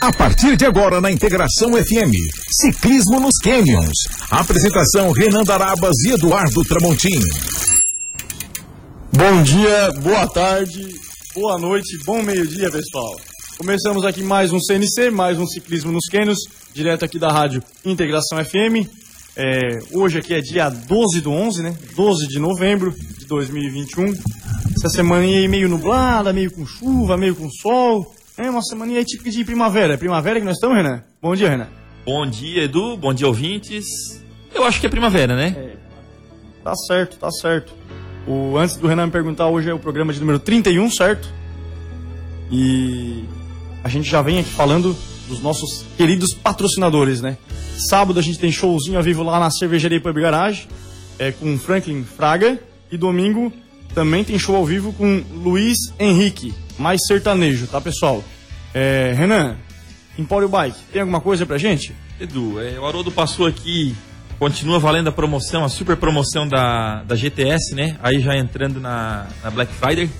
A partir de agora na Integração FM, Ciclismo nos Canyons. Apresentação Renan Darabas e Eduardo Tramontim. Bom dia, boa tarde, boa noite, bom meio-dia, pessoal. Começamos aqui mais um CNC, mais um Ciclismo nos Canyons, direto aqui da rádio Integração FM. É, hoje aqui é dia 12 do 11, né? 12 de novembro de 2021. Essa semana meio nublada, meio com chuva, meio com sol. É uma semana aí típica de primavera. É primavera que nós estamos, Renan? Bom dia, Renan. Bom dia, Edu. Bom dia, ouvintes. Eu acho que é primavera, né? É. Tá certo, tá certo. O, antes do Renan me perguntar, hoje é o programa de número 31, certo? E a gente já vem aqui falando dos nossos queridos patrocinadores, né? Sábado a gente tem showzinho ao vivo lá na Cervejaria Pub Garage, é, com Franklin Fraga. E domingo também tem show ao vivo com Luiz Henrique, mais sertanejo, tá, pessoal? É, Renan, Empório Bike, tem alguma coisa pra gente? Edu, é, o Haroldo passou aqui, continua valendo a promoção, a super promoção da, da GTS, né? Aí já entrando na, na Black Friday.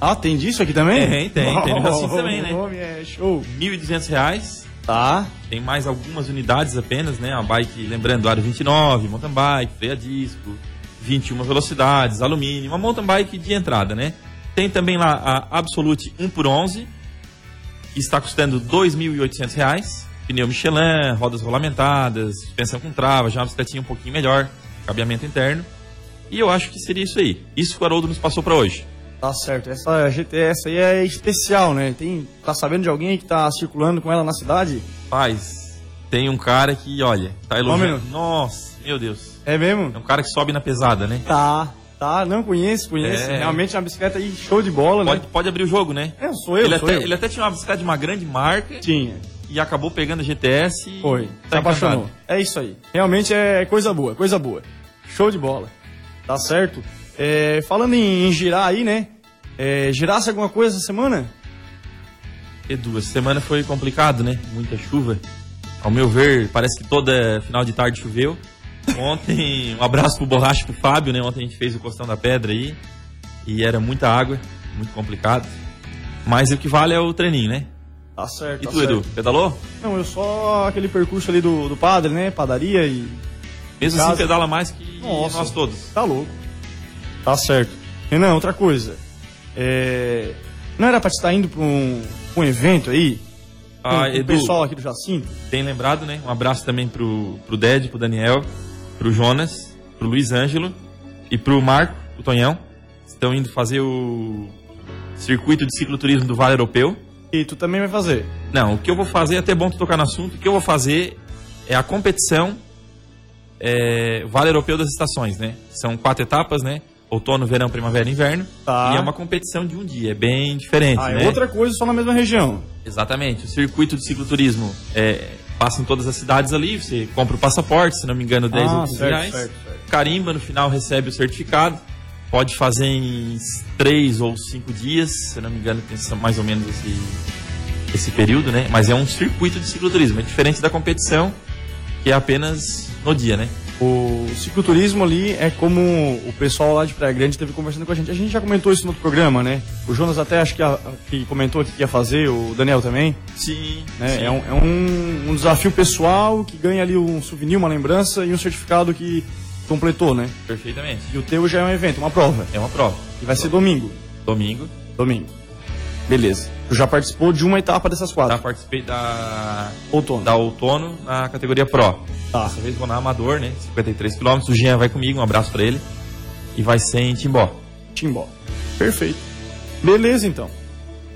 Ah, tem disso aqui também? Tem, tem, oh, tem no oh, também, né? É show. R$ 1.200. Tá. Tem mais algumas unidades apenas, né? A bike, lembrando, aro 29, mountain bike, freio a disco, 21 velocidades, alumínio, uma mountain bike de entrada, né? Tem também lá a Absolute 1 por 11 que está custando R$ 2.800. Pneu Michelin, rodas rolamentadas, suspensão com trava, já uma bicicletinha um pouquinho melhor, cabeamento interno. E eu acho que seria isso aí. Isso que o Haroldo nos passou para hoje. Tá certo. Essa GTS aí é especial, né? Tem, tá sabendo de alguém que tá circulando com ela na cidade? Paz, tem um cara que, olha, tá elogiando. Nossa, meu Deus. É mesmo? É um cara que sobe na pesada, né? Tá, tá. Não conheço, conheço. É... Realmente é uma bicicleta aí show de bola, pode, né? Pode abrir o jogo, né? É, sou eu, ele sou até, eu. Ele até tinha uma bicicleta de uma grande marca. Tinha. E acabou pegando a GTS e... Foi. Tá Se apaixonou. É isso aí. Realmente é coisa boa, coisa boa. Show de bola. Tá certo? É, falando em, em girar aí, né? É, girasse alguma coisa essa semana? Edu, essa semana foi complicado, né? Muita chuva. Ao meu ver, parece que toda final de tarde choveu. Ontem, um abraço pro Borracha pro Fábio, né? Ontem a gente fez o Costão da Pedra aí. E era muita água, muito complicado. Mas o que vale é o treininho, né? Tá certo. E tá tu, certo. Edu, pedalou? Não, eu só aquele percurso ali do, do padre, né? Padaria e. Mesmo casa. assim, pedala mais que Nossa, nós todos. Tá louco. Tá certo. Renan, outra coisa. É... Não era pra te estar indo pra um, um evento aí? Ah, com Edu, o pessoal aqui do Jacinto? Tem lembrado, né? Um abraço também pro, pro Ded, pro Daniel, pro Jonas, pro Luiz Ângelo e pro Marco, o Tonhão. Estão indo fazer o circuito de cicloturismo do Vale Europeu. E tu também vai fazer? Não, o que eu vou fazer, é até bom tu tocar no assunto, o que eu vou fazer é a competição é, Vale Europeu das Estações, né? São quatro etapas, né? Outono, verão, primavera e inverno. Tá. E é uma competição de um dia, é bem diferente, Ah, né? é outra coisa só na mesma região. Exatamente. O circuito de cicloturismo é, passa em todas as cidades ali, você compra o passaporte, se não me engano, 10 Ah, ou 15 certo, reais. certo, certo. Carimba, no final recebe o certificado. Pode fazer em 3 ou 5 dias, se não me engano, tem mais ou menos esse, esse período, né? Mas é um circuito de cicloturismo, é diferente da competição, que é apenas no dia, né? O cicloturismo ali é como o pessoal lá de Praia Grande teve conversando com a gente. A gente já comentou isso no outro programa, né? O Jonas até acho que, a- que comentou que ia fazer, o Daniel também. Sim. né? É, um, é um- um desafio pessoal que ganha ali um souvenir, uma lembrança e um certificado que completou, né? Perfeitamente. E o teu já é um evento, uma prova. É uma prova. E vai ser domingo. Domingo. Domingo. Beleza. Tu já participou de uma etapa dessas quatro. Já participei da, Outono. da outono na categoria Pro. Tá. Dessa vez vou na Amador, né? 53 km. O Jean vai comigo, um abraço pra ele. E vai ser em Timbó. Timbó. Perfeito. Beleza, então.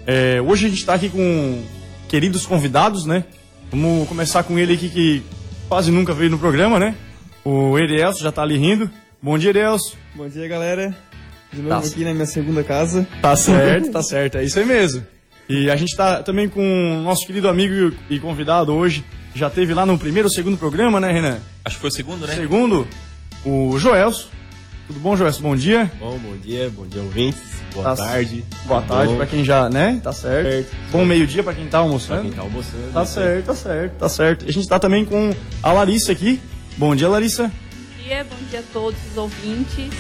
É, hoje a gente está aqui com queridos convidados, né? Vamos começar com ele aqui que quase nunca veio no programa, né? O Erielso já tá ali rindo. Bom dia, Erielso. Bom dia, galera. De novo Tá. aqui na minha segunda casa. Tá certo, tá certo. É isso aí mesmo. E a gente tá também com o nosso querido amigo e convidado hoje. Já teve lá no primeiro ou segundo programa, né, Renan? Acho que foi o segundo, né? Segundo, o Joelso. Tudo bom, Joelso? Bom dia. Bom, bom dia, bom dia, ouvintes. Tá- Boa tarde. Boa tarde Bom, pra quem já, né? Tá certo. Certo. Bom meio-dia pra quem tá pra almoçando. quem tá almoçando. Tá certo, tá certo, tá certo. E a gente tá também com a Larissa aqui. Bom dia, Larissa. Bom dia, bom dia a todos os ouvintes.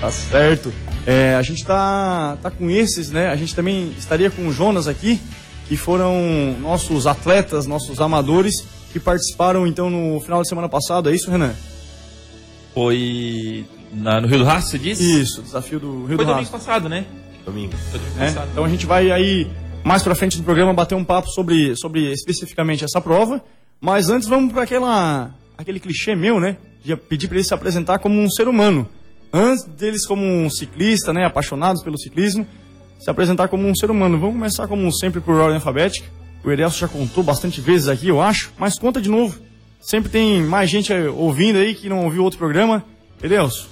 Tá certo. É, a gente tá, tá com esses, né? A gente também estaria com o Jonas aqui, que foram nossos atletas, nossos amadores, que participaram então no final de semana passado, é isso, Renan? Foi na- no Rio do Rastro, você disse? Isso, desafio do Rio Foi do domingo Rastro. passado, né? Domingo. Foi domingo né? passado. Então a gente vai aí mais pra frente do programa bater um papo sobre, sobre especificamente essa prova, mas antes vamos para aquela aquele clichê meu, né? De pedir para ele se apresentar como um ser humano. Antes deles como um ciclista, né, apaixonados pelo ciclismo, se apresentar como um ser humano. Vamos começar como sempre por ordem alfabética. O Erelso já contou bastante vezes aqui, eu acho, mas conta de novo. Sempre tem mais gente eh, ouvindo aí que não ouviu outro programa. Erelso,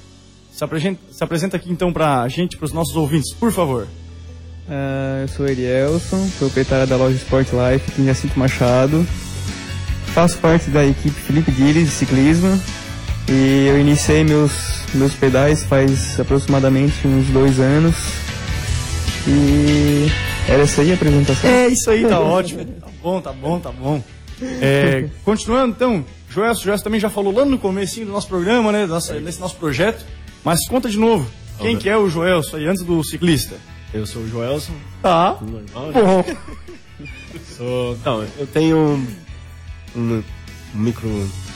se apresenta, se apresenta aqui então pra gente, pros nossos ouvintes, por favor. Ah, eu sou Erielson, proprietário da loja Sport Life aqui em Jacinto Machado. Faço parte da equipe Felipe Guires de ciclismo e eu iniciei meus, meus pedais faz aproximadamente uns dois anos. E era essa aí a apresentação? É isso aí, tá ótimo. Tá bom, tá bom, tá bom. É, continuando então, Joelson, Joelson também já falou lá no comecinho do nosso programa, né? Nossa, nesse nosso projeto. Mas conta de novo. Quem que é o Joelson aí, antes do ciclista? Eu sou o Joelson, Tá. né? Bom. Sou, então, eu tenho um, um, um micro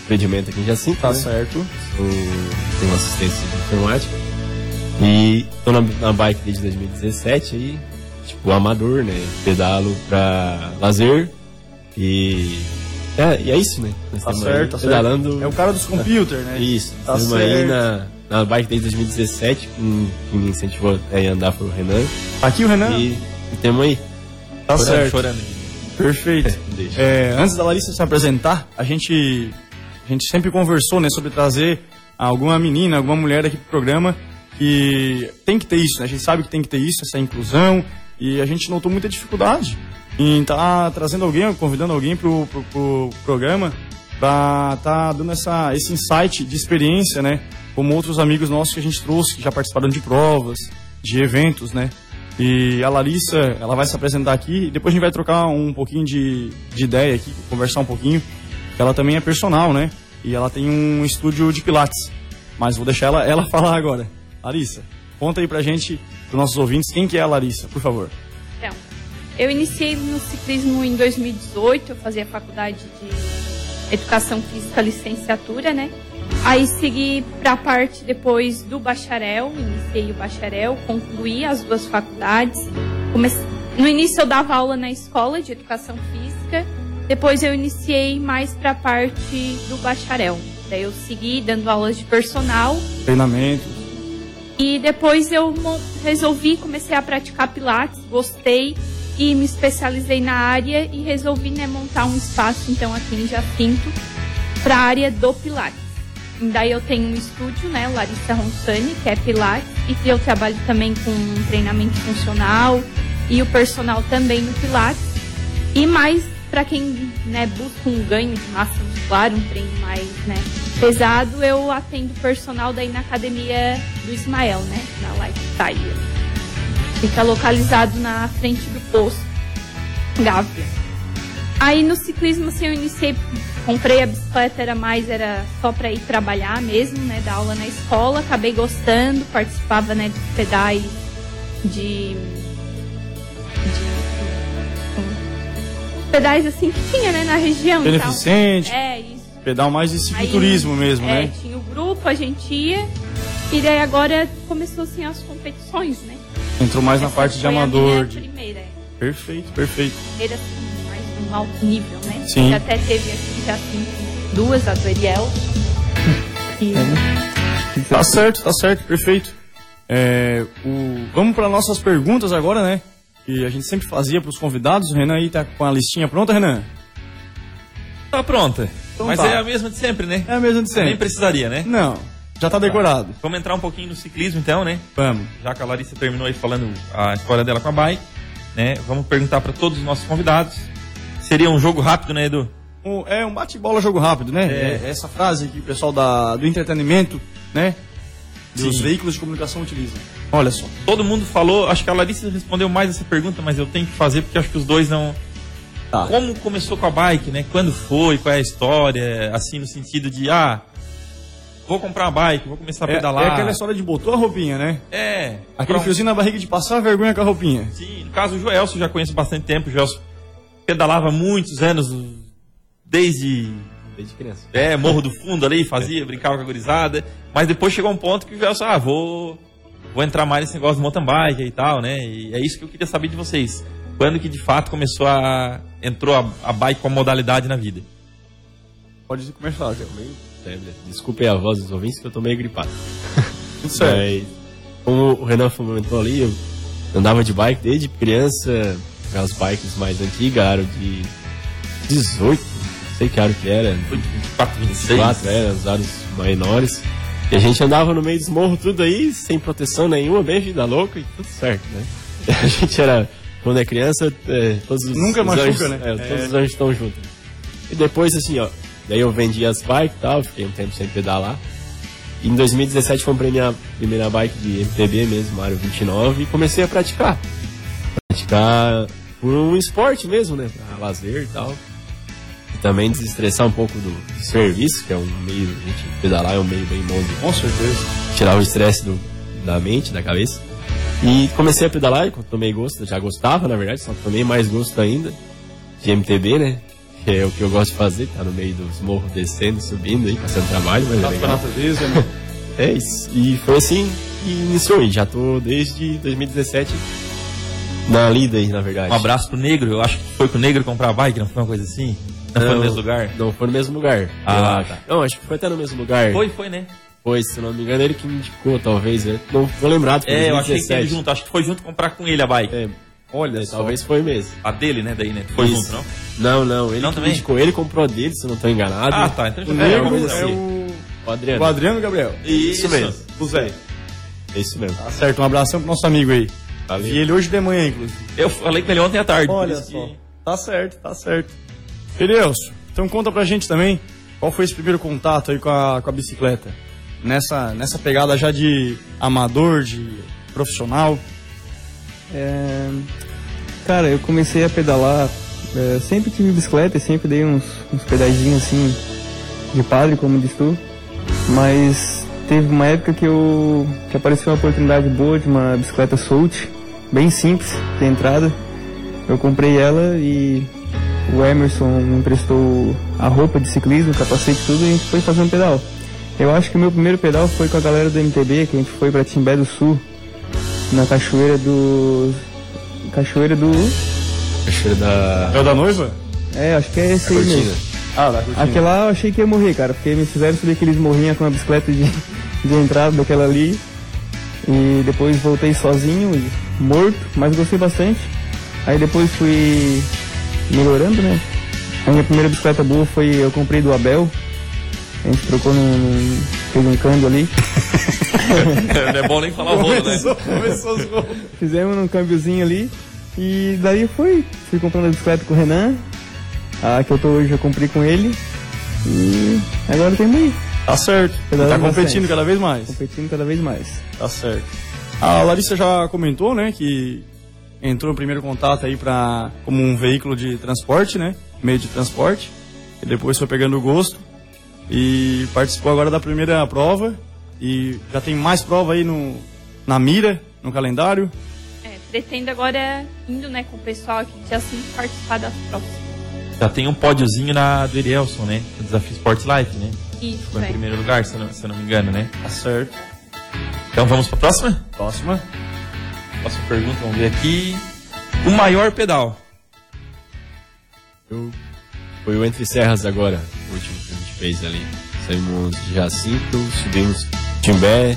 empreendimento aqui em Jacinto, Tá né? certo. Sou, tenho assistência de informática. E tô na, na bike desde 2017 aí, tipo, amador, né? Pedalo pra lazer e... É, e é isso, né? Nós Tá certo, aí tá pedalando... certo. É o cara dos computers, né? Isso, Tá estamos aí certo. na, na bike desde 2017, quem, me incentivou a andar foi o Renan. Aqui o Renan. E, e temos aí. Tá Chorando, certo. chorando. Perfeito. Deixa. É, antes da Larissa se apresentar, a gente, a gente sempre conversou né, sobre trazer alguma menina, alguma mulher aqui pro programa que tem que ter isso, né? A gente sabe que tem que ter isso, essa inclusão, e a gente notou muita dificuldade em estar trazendo alguém, convidando alguém pro, pro, pro programa para estar dando essa, esse insight de experiência, né? Como outros amigos nossos que a gente trouxe, que já participaram de provas, de eventos, né? E a Larissa, ela vai se apresentar aqui e depois a gente vai trocar um pouquinho de, de ideia aqui, conversar um pouquinho. Ela também é personal, né? E ela tem um estúdio de pilates. Mas vou deixar ela, ela falar agora. Larissa, conta aí pra gente, pros nossos ouvintes, quem que é a Larissa, por favor. Então, eu iniciei no ciclismo em 2018, eu fazia faculdade de Educação Física Licenciatura, né? Aí segui para a parte depois do bacharel, iniciei o bacharel, concluí as duas faculdades. No início eu dava aula na escola de Educação Física, depois eu iniciei mais para a parte do bacharel. Daí eu segui dando aulas de personal Treinamento. e depois eu resolvi, comecei a praticar pilates, gostei e me especializei na área e resolvi né, montar um espaço então aqui em Jacinto para a área do pilates. E daí eu tenho um estúdio, né, Larissa Ronsani, que é pilates, e que eu trabalho também com treinamento funcional e o personal também no pilates. E mais para quem né, busca um ganho de massa muscular, um treino mais né, pesado, eu atendo personal daí na academia do Ismael, né? Na Lifestyle. Fica localizado na frente do posto Gávea. Aí no ciclismo assim, eu iniciei, comprei a bicicleta, era mais, era só para ir trabalhar mesmo, né? Dar aula na escola, acabei gostando, participava né, de pedais de pedais assim que tinha, né, na região. Beneficente, É, isso. pedal mais de Aí, cicloturismo mesmo, é, né? tinha o grupo, a gente ia. E daí agora começou assim as competições, né? Entrou mais na Essa parte de amador. de- primeira, é. Perfeito, perfeito. primeira assim, mais um alto nível, né? Sim. Até teve aqui já assim, duas, a do Ariel. E Tá certo, tá certo, perfeito. É, o... Vamos para nossas perguntas agora, né? Que a gente sempre fazia para os convidados. O Renan aí tá com a listinha pronta, Renan? Tá pronta. Então Mas tá. é a mesma de sempre, né? É a mesma de Nem sempre. precisaria, né? Não, já tá decorado. Vamos entrar um pouquinho no ciclismo então, né? Vamos. Já que a Larissa terminou aí falando a história dela com a bike, né? Vamos perguntar para todos os nossos convidados. Seria um jogo rápido, né, Edu? Um- é um bate-bola jogo rápido, né? É. É essa frase que o pessoal da, do entretenimento, né? Dos Sim. veículos de comunicação utilizam. Olha só. Todo mundo falou, acho que a Larissa respondeu mais essa pergunta, mas eu tenho que fazer porque acho que os dois não. Tá. Como começou com a bike, né? Quando foi, qual é a história, assim, no sentido de, ah, vou comprar uma bike, vou começar a É, pedalar. é aquela história de botou a roupinha, né? É. Aquele Pronto. friozinho na barriga de passar vergonha com a roupinha. Sim, no caso o Joelso, eu já conheço bastante tempo. O Joelso pedalava muitos anos, desde Desde criança. é, Morro do Fundo ali, fazia, brincava com a gurizada. Mas depois chegou um ponto que o Gelson, ah, vou, vou entrar mais nesse negócio de mountain bike e tal, né? E é isso que eu queria saber de vocês. Quando que de fato começou a. entrou a, a bike como modalidade na vida? Pode começar, Gel. É, né? Desculpe a voz dos ouvintes que eu tô meio gripado. Tudo certo. Mas, como o Renan comentou ali, eu andava de bike desde criança, aquelas bikes mais antigas, aro de 18, não sei que aro que era, Foi de 24, 26. 24, era, os aros menores. E a gente andava no meio dos morros tudo aí, sem proteção nenhuma, bem vida louca e tudo certo, né? A gente era, quando é criança, é, todos os, Nunca os machuca, anjos, né? é, todos É. os anjos estão juntos. E depois, assim, ó, daí eu vendi as bikes e tal, fiquei um tempo sem pedalar. E em 2017 comprei minha primeira bike de MTB mesmo, Mario 29, e comecei a praticar. Praticar por um esporte mesmo, né? Pra lazer e tal. E também desestressar um pouco do, do serviço, que é um meio, a gente pedalar é um meio bem bom de Com certeza. tirar o estresse da mente, da cabeça. E comecei a pedalar, e tomei gosto, já gostava na verdade, só tomei mais gosto ainda de MTB, né? Que é o que eu gosto de fazer, tá no meio dos morros descendo, subindo aí, passando trabalho, mas é Tá a legal. natureza, né? É isso. E foi assim que iniciou, já tô desde 2017 na lida aí, na verdade. Um abraço pro negro, eu acho que foi com o negro comprar a bike, não foi uma coisa assim? Não, foi no mesmo lugar? Não foi no mesmo lugar. Ah, tá. Não, acho que foi até no mesmo lugar. Foi, foi, né? Foi, se não me engano, ele que me indicou, talvez. né? Não vou lembrado. foi É, eu achei que 2017. ele junto, acho que foi junto comprar com ele a bike. É, Olha é, só. talvez foi mesmo. A dele, né? Daí, né? Foi Isso. junto, não? Não, não, ele Não também? me indicou. Ele comprou a dele, se eu não tô enganado. Ah, tá. Então já O alguma coisa é o... O Adriano. o Adriano Gabriel. Isso mesmo. O Zé. É isso mesmo. Tá certo, um abração pro nosso amigo aí. Valeu. E ele hoje de manhã, inclusive. Eu falei com ele ontem à tarde. Olha isso que- só. Tá certo, tá certo. Edelso, então conta pra gente também qual foi esse primeiro contato aí com a, com a bicicleta. Nessa, nessa pegada já de amador, de profissional. É, cara, eu comecei a pedalar, é, sempre tive bicicleta e sempre dei uns, uns pedaizinhos assim de padre, como diz tu, mas teve uma época que eu que apareceu uma oportunidade boa de uma bicicleta Soult, bem simples, de entrada. Eu comprei ela e o Emerson me emprestou a roupa de ciclismo, capacete e tudo e a gente foi fazer um pedal. Eu acho que o meu primeiro pedal foi com a galera do MTB, que a gente foi pra Timbé do Sul, na cachoeira do. Cachoeira do. Cachoeira da É o da noiva? É, acho que é esse aí Cortina. mesmo. Ah, da cortina. Aquela lá eu achei que ia morrer, cara, porque me fizeram subir aqueles morrinhos com a bicicleta de, de entrada daquela ali. E depois voltei sozinho e morto, mas gostei bastante. Aí depois fui melhorando, né? A minha primeira bicicleta boa foi eu comprei do Abel. A gente trocou num. num fez um câmbio ali. Não é bom nem falar o rolo, né? Começou, começou os gols. Fizemos num câmbiozinho ali. E daí fui. Fui comprando a bicicleta com o Renan. A que eu tô hoje eu comprei com ele. E agora tem aí. Tá certo. Pedalando Tá competindo bastante. cada vez mais. Competindo cada vez mais. Tá certo. A Larissa já comentou, né, que entrou no primeiro contato aí para como um veículo de transporte, né, meio de transporte. E depois foi pegando o gosto e participou agora da primeira prova e já tem mais prova aí no na mira, no calendário. É, pretendo agora, indo né, com o pessoal aqui, dia 5, participar das provas. Já tem um pódiozinho na, do Erielson, né? No Desafio Sport Life, né? Isso, Foi em é. primeiro lugar, se eu não, se eu não me engano, né? Tá certo. Então vamos pra próxima? Próxima. Próxima pergunta, vamos ver aqui. O maior pedal. Eu- Foi o Entre Serras agora, o último que a gente fez ali. Saímos de Jacinto, subimos Timbé,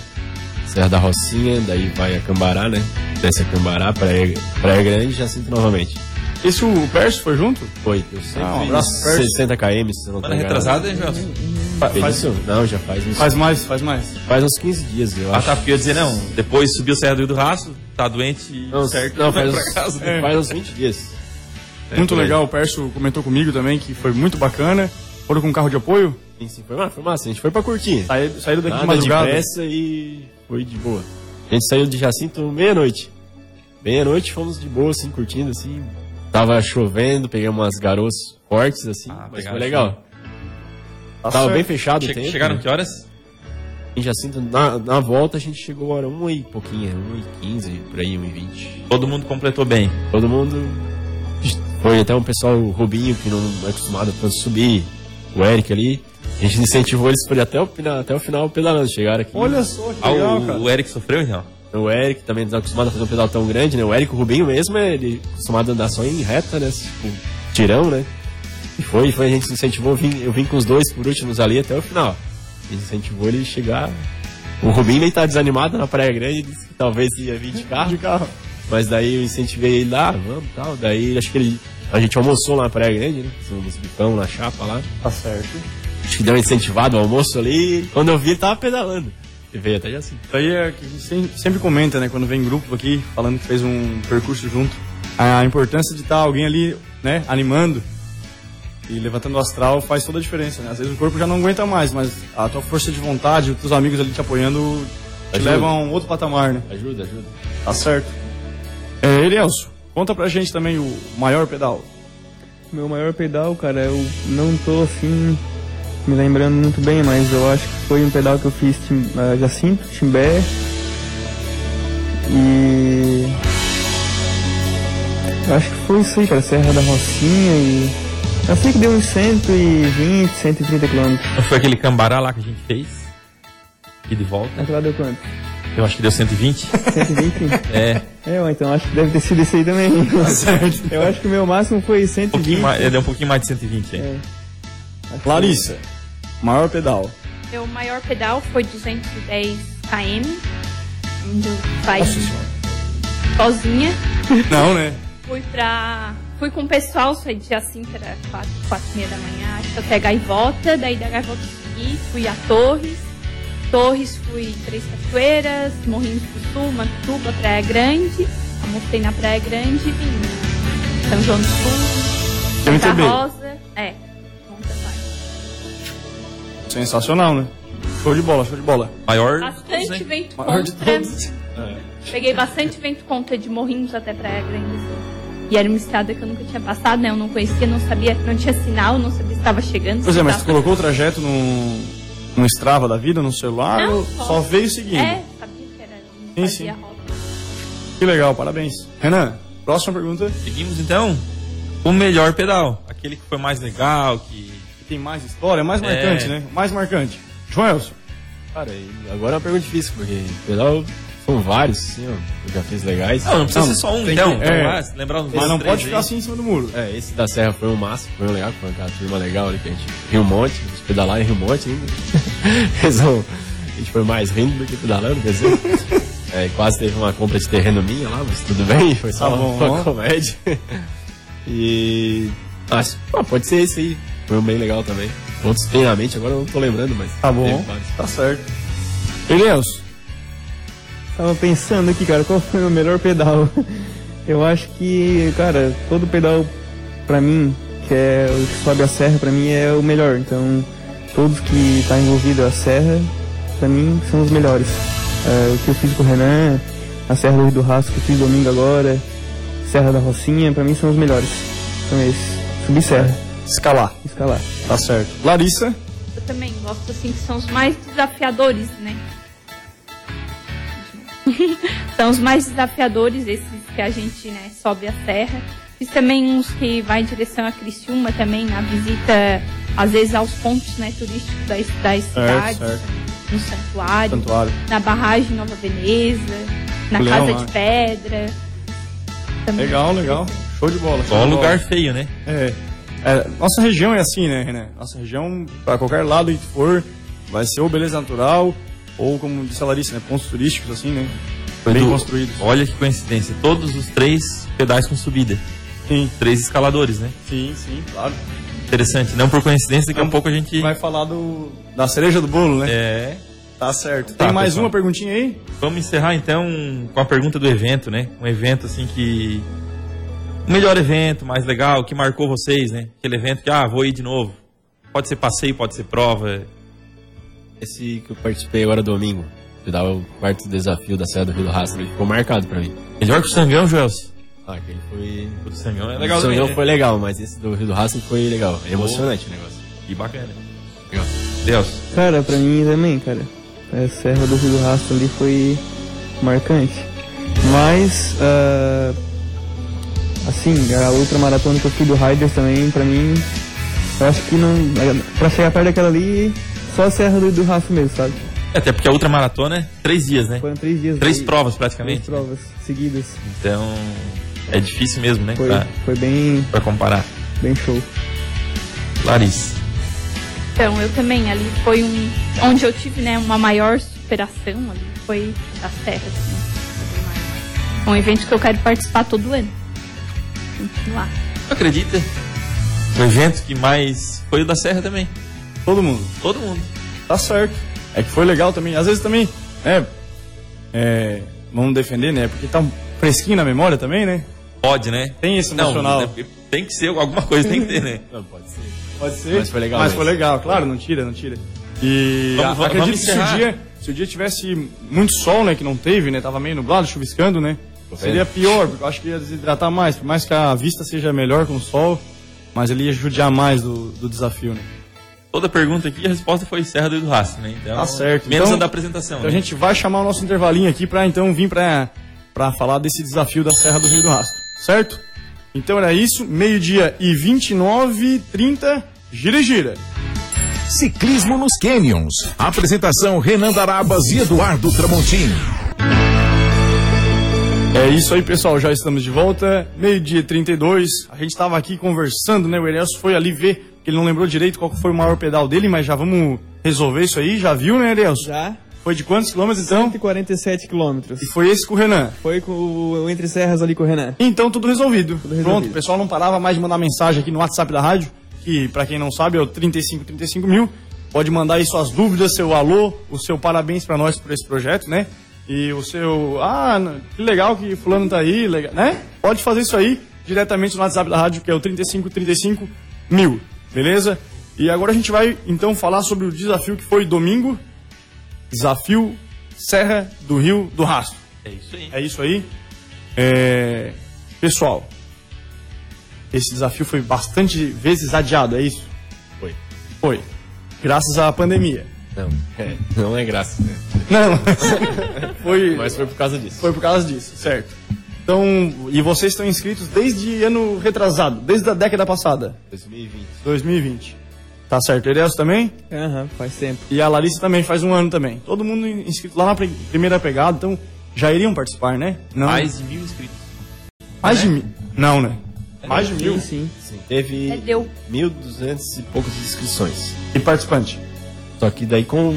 Serra da Rocinha, daí vai a Cambará, né? Desce a Cambará, Praia, Praia Grande e Jacinto novamente. Esse o Perso foi junto? Foi, deu sempre Ah, um abraço, Percy. 60 km, se eu não enganado. retrasado, hein, Fez Faz, isso? Não, já faz uns, faz mais, faz mais. faz uns 15 dias, eu Ah, acho. tá, porque eu ia dizer, não. Depois subiu o Serra do Rio do Rastro, tá doente e Não, certo. não, vai faz, pra casa. né? É. faz uns 20 dias. É, Muito legal, o Perso comentou comigo também que foi muito bacana. Foram com carro de apoio, Sim, sim, foi, massa, foi massa, a gente foi pra curtir. saíram, saíram daqui de Nada de madrugada. pressa e foi de boa. A gente saiu de Jacinto meia-noite. Meia-noite fomos de boa, assim, curtindo, assim. Tava chovendo, peguei umas garoas fortes, assim, Ah, mas foi legal. Tava bem fechado o Che- tempo. chegaram né? que horas? Em Jacinto, na, na volta, a gente chegou a hora 1 e pouquinho, 1 e 15, por aí, 1 e 20. Todo mundo completou bem. Todo mundo Foi até um pessoal, o Rubinho, que não é acostumado a subir, o Eric ali. A gente incentivou eles por até o, final- até o final pedalando. Chegaram aqui. Olha só que Ah, legal, o, cara. o Eric sofreu então? O Eric também não é acostumado a fazer um pedal tão grande, né? O Eric, o Rubinho mesmo, ele é acostumado a andar só em reta, né? Tipo, tirão, né? E foi, foi, a gente incentivou, eu vim, eu vim com os dois por últimos ali até o final. Incentivou ele a chegar. O Rubinho nem tá desanimado na Praia Grande, disse que talvez ia vir de carro. De carro. Mas daí eu incentivei ele lá, vamos e tal. Daí acho que ele. A gente almoçou lá na Praia Grande, né? Fizemos bicão na chapa lá. Tá certo. Acho que deu um incentivado o almoço ali. Quando eu vi, ele tava pedalando. E veio até assim. Isso aí é que a gente sem- sempre comenta, né? Quando vem grupo aqui, falando que fez um percurso junto. A importância de estar alguém ali, né? Animando e levantando o astral faz toda a diferença, né? Às vezes o corpo já não aguenta mais, mas a tua força de vontade, os teus amigos ali te apoiando, te Ajuda. levam a um outro patamar, né? Ajuda, ajuda. Tá certo. É, Elielso, conta pra gente também o maior pedal. Meu maior pedal, cara, eu não tô assim me lembrando muito bem, mas eu acho que foi um pedal que eu fiz tim, uh, Jacinto, Timbé. E. Eu acho que foi isso aí, cara, Serra da Rocinha e. Eu sei que deu uns 120, 130 quilômetros. Foi aquele cambará lá que a gente fez? E de volta? Aquilo lá deu quanto? Eu acho que deu 120. 120? É, é, então acho que deve ter sido isso aí também. Certo. Eu acho que o meu máximo foi um 120. pouquinho mais, é, deu um pouquinho mais de 120. hein? É. Larissa, maior pedal. Meu maior pedal foi 210 km, eu saí sozinha. Não, né? Fui pra. Fui com o pessoal, saí de Jacinto, era 4, 4 e meia da manhã, acho que até Gaivota, daí da Gaivota segui, fui a Torres. Torres fui Três Cachoeiras, Morrinhos do Sul, Matuba, Praia Grande. Almocei na Praia Grande vim. São João do Sul, Santa. Rosa. É, Monta vai. Sensacional, né? Show de bola, show de bola. Maior. Bastante vento Maior de contra. todos. Peguei bastante vento contra de Morrinhos até Praia Grande. E era uma estrada que eu nunca tinha passado, né? Eu não conhecia, não sabia, não tinha sinal, não sabia se estava chegando. Pois é, mas tu tava- colocou o trajeto no, no Strava da vida, no celular, Não, ou só- só veio seguindo? É, sabia que era. Sim, sim. rota. Que legal, parabéns. Renan, próxima pergunta. Seguimos então. O melhor pedal. Aquele que foi mais legal, que. Que tem mais história, mais É. marcante, né? Mais marcante. Joelson. Cara, e agora é uma pergunta difícil, porque pedal são vários. Eu já fiz legais. Não, não precisa Não, ser só um, então. que- é. lembrar uns Mas não pode ficar aí. assim em cima do muro. É, esse da Serra foi um massa, foi um legal, foi uma turma legal ali que a gente. Rio Monte, a gente pedalar em Rio Monte ainda. Eles vão- a gente foi mais rindo do que pedalando, quer dizer. É, quase teve uma compra de terreno minha lá, mas tudo bem, foi só uma, bom. uma comédia. E. Acho, pô, pode ser esse aí. Foi um bem legal também. Outros tem na mente, agora eu não tô lembrando, mas. Tá bom, tá certo. Elielson. Tava pensando aqui, cara, qual foi o melhor pedal? Eu acho que, cara, todo pedal pra mim, que é o que sobe a serra, pra mim é o melhor. Então, todos que tá envolvido a serra, pra mim são os melhores. É, o que eu fiz com o Renan, a Serra do Rio do Rastro que eu fiz domingo agora, Serra da Rocinha, pra mim são os melhores. São esses. Subir serra, Escalar. escalar. Tá certo. Larissa. Eu também gosto assim que são os mais desafiadores, né? são os mais desafiadores, esses que a gente né, sobe a serra. Fiz também uns que vai em direção a Criciúma também, na visita, às vezes, aos pontos né, turísticos das, das cidades, certo. no santuário, Santuário. na barragem Nova Veneza, na Leão, Casa né? de Pedra. Também. Legal, legal. Show de bola. show Só um de bola. lugar feio, né? É. É, Nossa região é assim, né, Renan? Nossa região, pra qualquer lado que for, vai ser ou beleza natural, ou como disse a Larissa, né? Pontos turísticos, assim, né? Bem construídos. Olha que coincidência. Todos os três pedais com subida. Sim, Três escaladores, né? sim, sim, claro. Interessante. Não por coincidência, daqui a pouco a gente. Vai falar do, da cereja do bolo, né? É. Tá certo. Tá, Tem mais pessoal. uma perguntinha aí? Vamos encerrar então com a pergunta do evento, né? Um evento assim que. O melhor evento, mais legal, que marcou vocês, né? Aquele evento que, ah, vou ir de novo. Pode ser passeio, pode ser prova. Esse que eu participei agora domingo, que dava o quarto desafio da Serra do Rio do Rastro, ele ficou marcado pra mim. Melhor que o Sangão, Joelson? Ah, aquele foi. O do Sangão é O legal também. Sonhão né? foi legal, mas esse do Rio do Rastro foi legal. É emocionante o negócio. Que bacana. Legal. Deus. Cara, pra mim também, cara. A Serra do Rio do Rastro ali foi marcante. Mas, ah, assim, a ultramaratona que eu fui do Riders também, pra mim, eu acho que não. Pra chegar perto daquela ali, só a Serra do, do Rastro mesmo, sabe? É, Até porque a ultramaratona é três dias, né? Foram três dias. Três daí- provas Três praticamente. provas seguidas. Então é difícil mesmo, né? Foi, Pra, foi bem, pra comparar. bem show. Larissa. Então, eu também, ali foi um. Onde eu tive, né, uma maior superação ali, foi as terras. Né? É um evento que eu quero participar todo ano. Não acredita? O evento que mais foi o da Serra também. Todo mundo. Todo mundo. Tá certo. É que foi legal também. Às vezes também, né? É, vamos defender, né? Porque tá um fresquinho na memória também, né? Pode, né? Tem esse Não, emocional. né, tem que ser alguma coisa, tem que ter, né? Não, pode ser. Pode ser. Mas foi legal Mas mesmo. foi legal, claro, não tira, não tira. E Vamos- vamos acredito que se o, dia, se o dia tivesse muito sol, né? Que não teve, né? Tava meio nublado, chuviscando, né? Seria pior, porque eu acho que ia desidratar mais. Por mais que a vista seja melhor com o sol, mas ele ia judiar mais do, do desafio, né? Toda pergunta aqui, a resposta foi Serra do Rastro, né? Então, Tá certo. Menos Então- a da apresentação. Então a né? gente vai chamar o nosso intervalinho aqui pra então vir pra, pra falar desse desafio da Serra do Rio do Rastro, certo? Então era isso, meio-dia e 29, 30, gira e gira. Ciclismo nos Canyons. Apresentação Renan Darabas e Eduardo Tramontini. É isso aí, pessoal. Já estamos de volta. Meio-dia e 32. A gente estava aqui conversando, né? O Elias foi ali ver, ele não lembrou direito qual foi o maior pedal dele, mas já vamos resolver isso aí. Já viu, né, Elias? Já? Foi de quantos quilômetros então? 147 quilômetros. E foi esse com o Renan. Foi com o Entre Serras ali com o Renan. Então, tudo resolvido. resolvido. Pronto, o pessoal não parava mais de mandar mensagem aqui no WhatsApp da rádio, que pra quem não sabe é o 35 35 mil. Pode mandar aí suas dúvidas, seu alô, o seu parabéns pra nós por esse projeto, né? E o seu, ah, que legal que fulano tá aí, legal, né? Pode fazer isso aí diretamente no WhatsApp da rádio, que é o 35 35 mil, beleza? E agora a gente vai então falar sobre o desafio que foi domingo, desafio Serra do Rio do Rastro. É isso aí. É isso aí. É, Pessoal, esse desafio foi bastante vezes adiado, é isso? Foi. Foi. Graças à pandemia. Não, é, não é graça, né? Não. foi, Mas foi por causa disso. foi por causa disso, certo. Então, e vocês estão inscritos desde ano retrasado, desde a década passada, 2020. 2020. Tá certo, Erelso também? Aham, faz tempo. E a Larissa também faz um ano também. Todo mundo inscrito lá na pri- primeira pegada, então já iriam participar, né? Não. Mais de mil inscritos. Mais de mil. Não, né? Mais de mil. Sim, sim. Sim, teve É, deu. 1.200 e poucas inscrições. E participante. Só que daí com.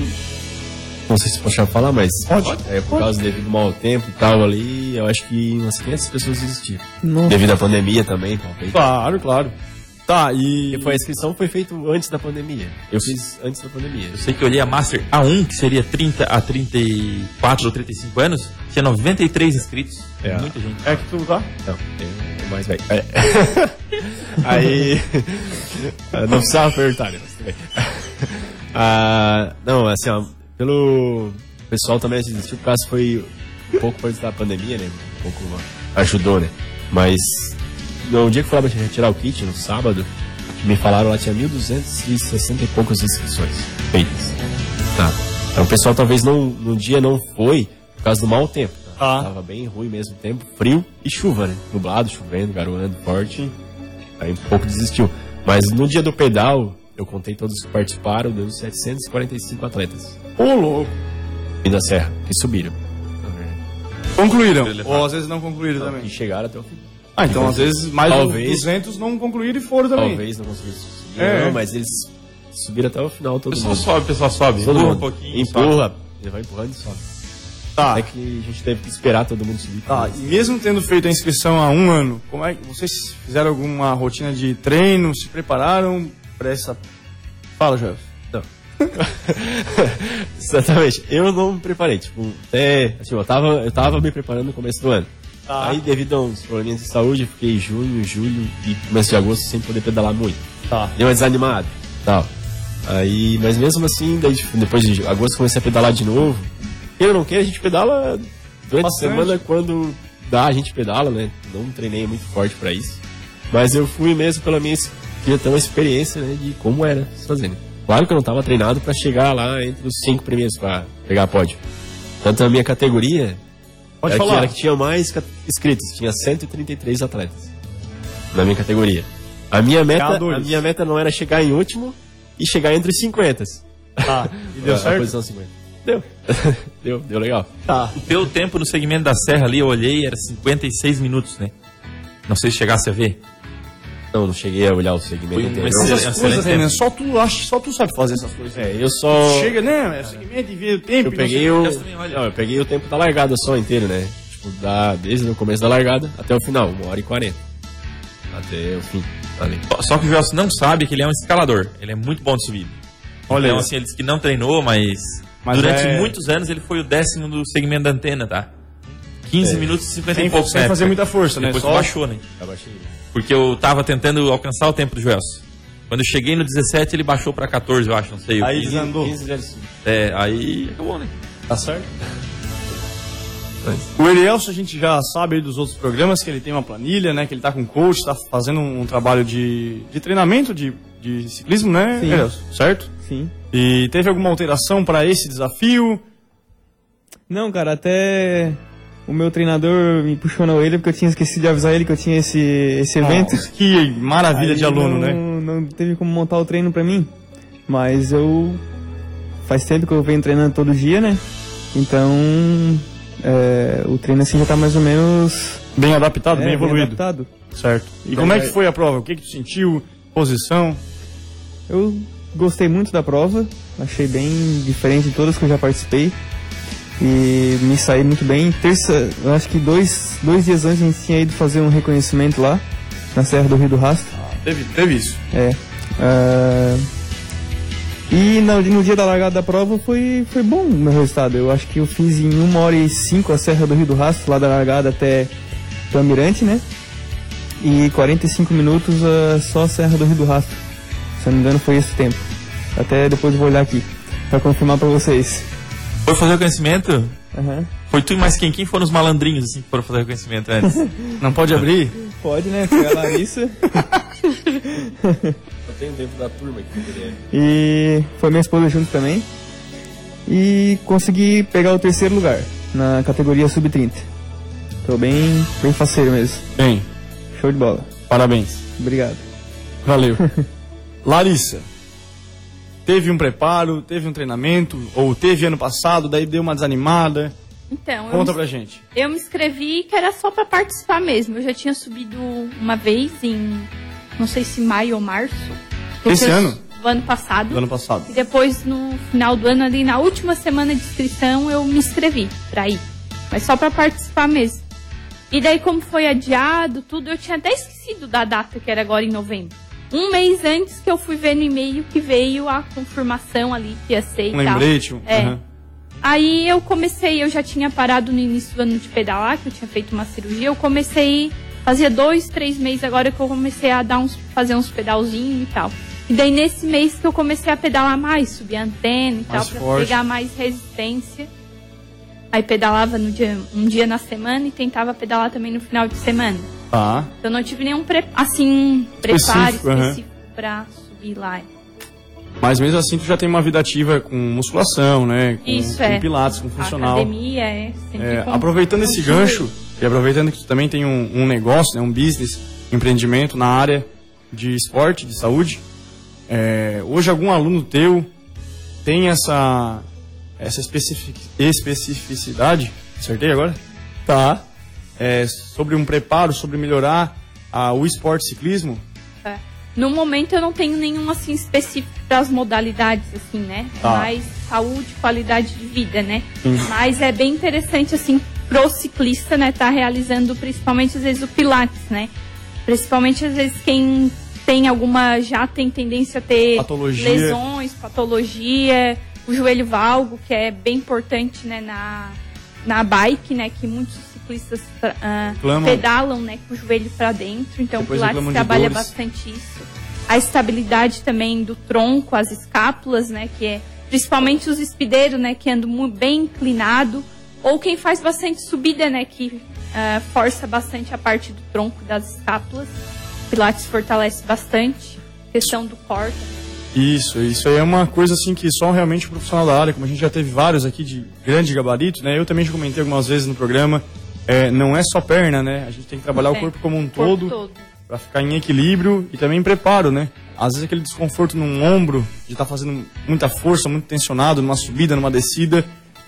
Não sei se pode falar, mas. Pode. É, por causa devido ao mau tempo e tal ali, eu acho que umas 500 pessoas existiram. Nossa. Devido à pandemia também, talvez. Claro, claro. Tá, e. Porque foi a inscrição foi feita antes da pandemia. Eu fiz antes da pandemia. Eu sei que eu olhei a Master A1, que seria 30 a 34 ou 35 anos, tinha 93 inscritos. É. Muita gente. É que tu tá? Não, é mais velho. É. Aí. não precisava perguntar, né? Mas tudo bem. Ah, não, assim, ó, pelo. O pessoal também assistiu, por causa foi um pouco antes da pandemia, né? Um pouco ajudou, né? Mas no dia que foi lá pra retirar o kit, no sábado, me falaram lá tinha 1.260 e poucas inscrições feitas. Tá. Então o pessoal talvez não, no dia não foi por causa do mau tempo. Tá? Ah. Tava bem ruim mesmo o tempo, frio e chuva, né? Nublado, chovendo, garoando forte. Aí um pouco desistiu. Mas no dia do pedal, eu contei todos que participaram, deu 745 atletas. Ô, louco. E da Serra, que subiram. Concluíram. Ou às vezes não concluíram E também. chegaram até o fim. Ah, então às vezes mais Talvez. 200 não concluíram e foram também. Talvez não conseguissem subir, É. não, mas eles subiram até o final todo pessoal mundo. sobe, o pessoal sobe. Todo Empurra um mundo. pouquinho. sobe. Empurra, ele vai empurrando e sobe. Tá. Até que a gente teve que esperar todo mundo subir. Tá, e mesmo tendo feito a inscrição há um ano, como é que vocês fizeram alguma rotina de treino, se prepararam para essa. Fala, Jefferson. Exatamente. Eu não me preparei. Tipo, até. Assim, eu tava, eu tava me preparando no começo do ano. Tá. Aí, devido a uns probleminhas de saúde, eu fiquei junho, julho e começo de agosto sem poder pedalar muito. Tá. Deu uma desanimada. Tal. Aí, mas mesmo assim, daí, tipo, depois de agosto comecei a pedalar de novo. Queira ou não queira, a gente pedala durante Bastante. a semana quando dá, a gente pedala, né? Não treinei muito forte pra isso. Mas eu fui mesmo pela minha. Queria ter uma experiência, né? De como era fazendo. Claro que eu não tava treinado pra chegar lá entre os cinco primeiros pra pegar pódio. Tanto na minha categoria, Pode era, que, falar. era que tinha mais inscritos, tinha 133 atletas. na minha categoria. A minha meta, K2. a minha meta não era chegar em último e chegar entre os 50. Tá. E deu A certo? posição 50. Deu. deu, deu legal. Tá. O teu tempo no segmento da serra ali, eu olhei, era 56 minutos, né? Não sei se chegasse a ver. Não, não cheguei a olhar o segmento Foi um inteiro. excelente- Essas coisas, excelente Renan, tempo. só tu, acha, só tu sabe fazer essas coisas. É, eu só... Chega, né? É segmento e vê o tempo. Eu e não peguei o... Não, eu peguei o tempo da largada só inteiro, né? Tipo, da... desde o começo da largada até o final, uma hora e quarenta. Até o fim. Ali. Só- Só que o Gelson não sabe que ele é um escalador. Ele é muito bom de subida. Olha então, assim, ele disse que não treinou, mas, Mas durante é- muitos anos ele foi o décimo do segmento da antena, tá? 15 minutos e 50 Sem, e poucos sem na fazer muita força, né? Depois Só tu baixou, né? Abaixei. Porque eu tava tentando alcançar o tempo do Gelson. Quando eu cheguei no 17, ele baixou pra 14, eu acho, não sei. o Aí 15. desandou. 15 já subi. É, aí acabou, né? Tá certo? O Elielso a gente já sabe aí dos outros programas que ele tem uma planilha, né? Que ele tá com coach, tá fazendo um trabalho de, de treinamento de, de ciclismo, né, Sim. Elielso? Certo? Sim. E teve alguma alteração para esse desafio? Não, cara, até o meu treinador me puxou na orelha porque eu tinha esquecido de avisar ele que eu tinha esse, esse evento. Nossa, que maravilha Aí de aluno, não, né? Não teve como montar o treino pra mim. Mas eu. Faz tempo que eu venho treinando todo dia, né? Então. é, o treino assim já tá mais ou menos. Bem adaptado, é, bem evoluído. adaptado. Certo. E Bem como é que foi a prova? O que, que tu sentiu? Posição? Eu gostei muito da prova, achei bem diferente de todas que eu já participei. E me saí muito bem. Terça, acho que dois, dois dias antes a gente tinha ido fazer um reconhecimento lá, na Serra do Rio do Rastro. Teve, teve isso. É. ah, e no, no dia da largada da prova foi, foi bom o meu resultado. Eu acho que eu fiz em 1 hora e 5 a Serra do Rio do Rastro, lá da largada até o Almirante, né? E 45 minutos ah, só a Serra do Rio do Rastro. Se eu não me engano foi esse tempo. Até depois vou olhar aqui, pra confirmar pra vocês. Foi fazer o reconhecimento? Aham. Foi tu e mais quem? Quem foram os malandrinhos, assim, que foram fazer o reconhecimento antes? Não pode abrir? Pode, né? Foi a Larissa. Eu tenho dentro da turma aqui. é- E foi minha esposa junto também. E consegui pegar o terceiro lugar na categoria sub-30. Tô bem, bem faceiro mesmo. Bem, Show de bola. parabéns. Obrigado. Valeu. Larissa, teve um preparo, teve um treinamento, ou teve ano passado, daí deu uma desanimada. Então, eu Conta me, pra gente. eu me inscrevi que era só pra participar mesmo. Eu já tinha subido uma vez em, não sei se maio ou março. Esse eu- ano? Do ano passado. Do ano passado. E depois, no final do ano, ali na última semana de inscrição, eu me inscrevi pra ir. Mas só pra participar mesmo. E daí, como foi adiado, tudo, eu tinha até esquecido da data, que era agora em novembro. Um mês antes que eu fui ver no e-mail que veio a confirmação ali que ia ser e Um tal. lembrete. É. Aham. Aí eu comecei, eu já tinha parado no início do ano de pedalar, que eu tinha feito uma cirurgia. Eu comecei, fazia dois, três meses agora que eu comecei a dar uns, fazer uns pedalzinhos e tal. E daí nesse mês que eu comecei a pedalar mais, subir a antena e tal, Mais pra forte. pegar mais resistência. Aí pedalava no dia, um dia na semana e tentava pedalar também no final de semana. Tá. Então não tive nenhum pre, assim, preparo Específico, específico pra subir lá. Mas mesmo assim, tu já tem uma vida ativa com musculação, né? Com, Isso, com é. pilates, com A funcional. academia é sempre É, com- aproveitando com esse gancho, e aproveitando que tu também tem um, um negócio, né, um business, um empreendimento na área de esporte, de saúde, é, hoje algum aluno teu tem essa, essa especific- especificidade, acertei agora? Tá. É, sobre um preparo, sobre melhorar a, o esporte ciclismo? É. No momento eu não tenho nenhum assim específico para as modalidades assim, né? Tá. Mais saúde, qualidade de vida, né? Mas é bem interessante assim pro ciclista, né, tá realizando principalmente às vezes o pilates, né? Principalmente às vezes quem tem alguma já tem tendência a ter Patologia. lesões, patologia, o joelho valgo, que é bem importante, né, na na bike, né, que muitos ciclistas ah, Reclamam. pedalam, né, com o joelho para dentro, então Depois o Pilates trabalha dores. bastante isso. A estabilidade também do tronco, as escápulas, né, que é principalmente os espideiros, né, que andam bem inclinado, ou quem faz bastante subida, né, que ah, força bastante a parte do tronco das escápulas. Pilates fortalece bastante. Questão do corte. Isso, isso aí é uma coisa assim que só realmente o profissional da área, como a gente já teve vários aqui de grande gabarito, né? Eu também já comentei algumas vezes no programa, é, não é só perna, né? A gente tem que trabalhar o corpo como um todo. todo. Pra ficar em equilíbrio e também em preparo, né? Às vezes aquele desconforto num ombro, de estar fazendo muita força, muito tensionado, numa subida, numa descida,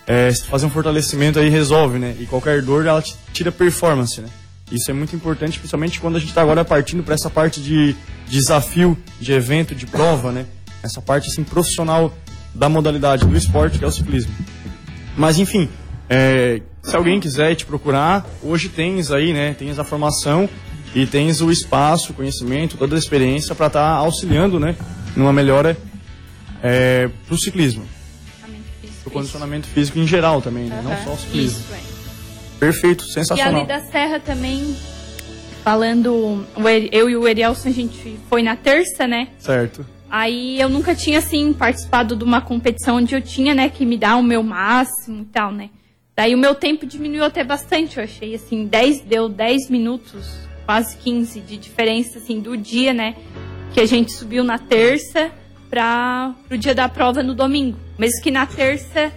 é, fazer um fortalecimento aí resolve, né? E qualquer dor, ela tira performance, né? Isso é muito importante, principalmente quando a gente está agora partindo para essa parte de desafio, de evento, de prova, né? Essa parte assim profissional da modalidade do esporte, que é o ciclismo. Mas enfim, é, se alguém quiser te procurar, hoje tens aí, né? Tens a formação e tens o espaço, o conhecimento, toda a experiência para estar auxiliando, né? Numa melhora é, para o ciclismo, para o condicionamento físico em geral também, né? Não só o ciclismo. Isso, é. Perfeito, E sensacional. ali da Serra também, falando, eu e o Erielson, a gente foi na terça, né? Certo. Aí eu nunca tinha, assim, participado de uma competição onde eu tinha, né, que me dar o meu máximo e tal, né? Daí o meu tempo diminuiu até bastante, eu achei, assim, 10, deu 10 minutos, quase 15 de diferença, assim, do dia, né? Que a gente subiu na terça para o dia da prova no domingo. Mesmo que na terça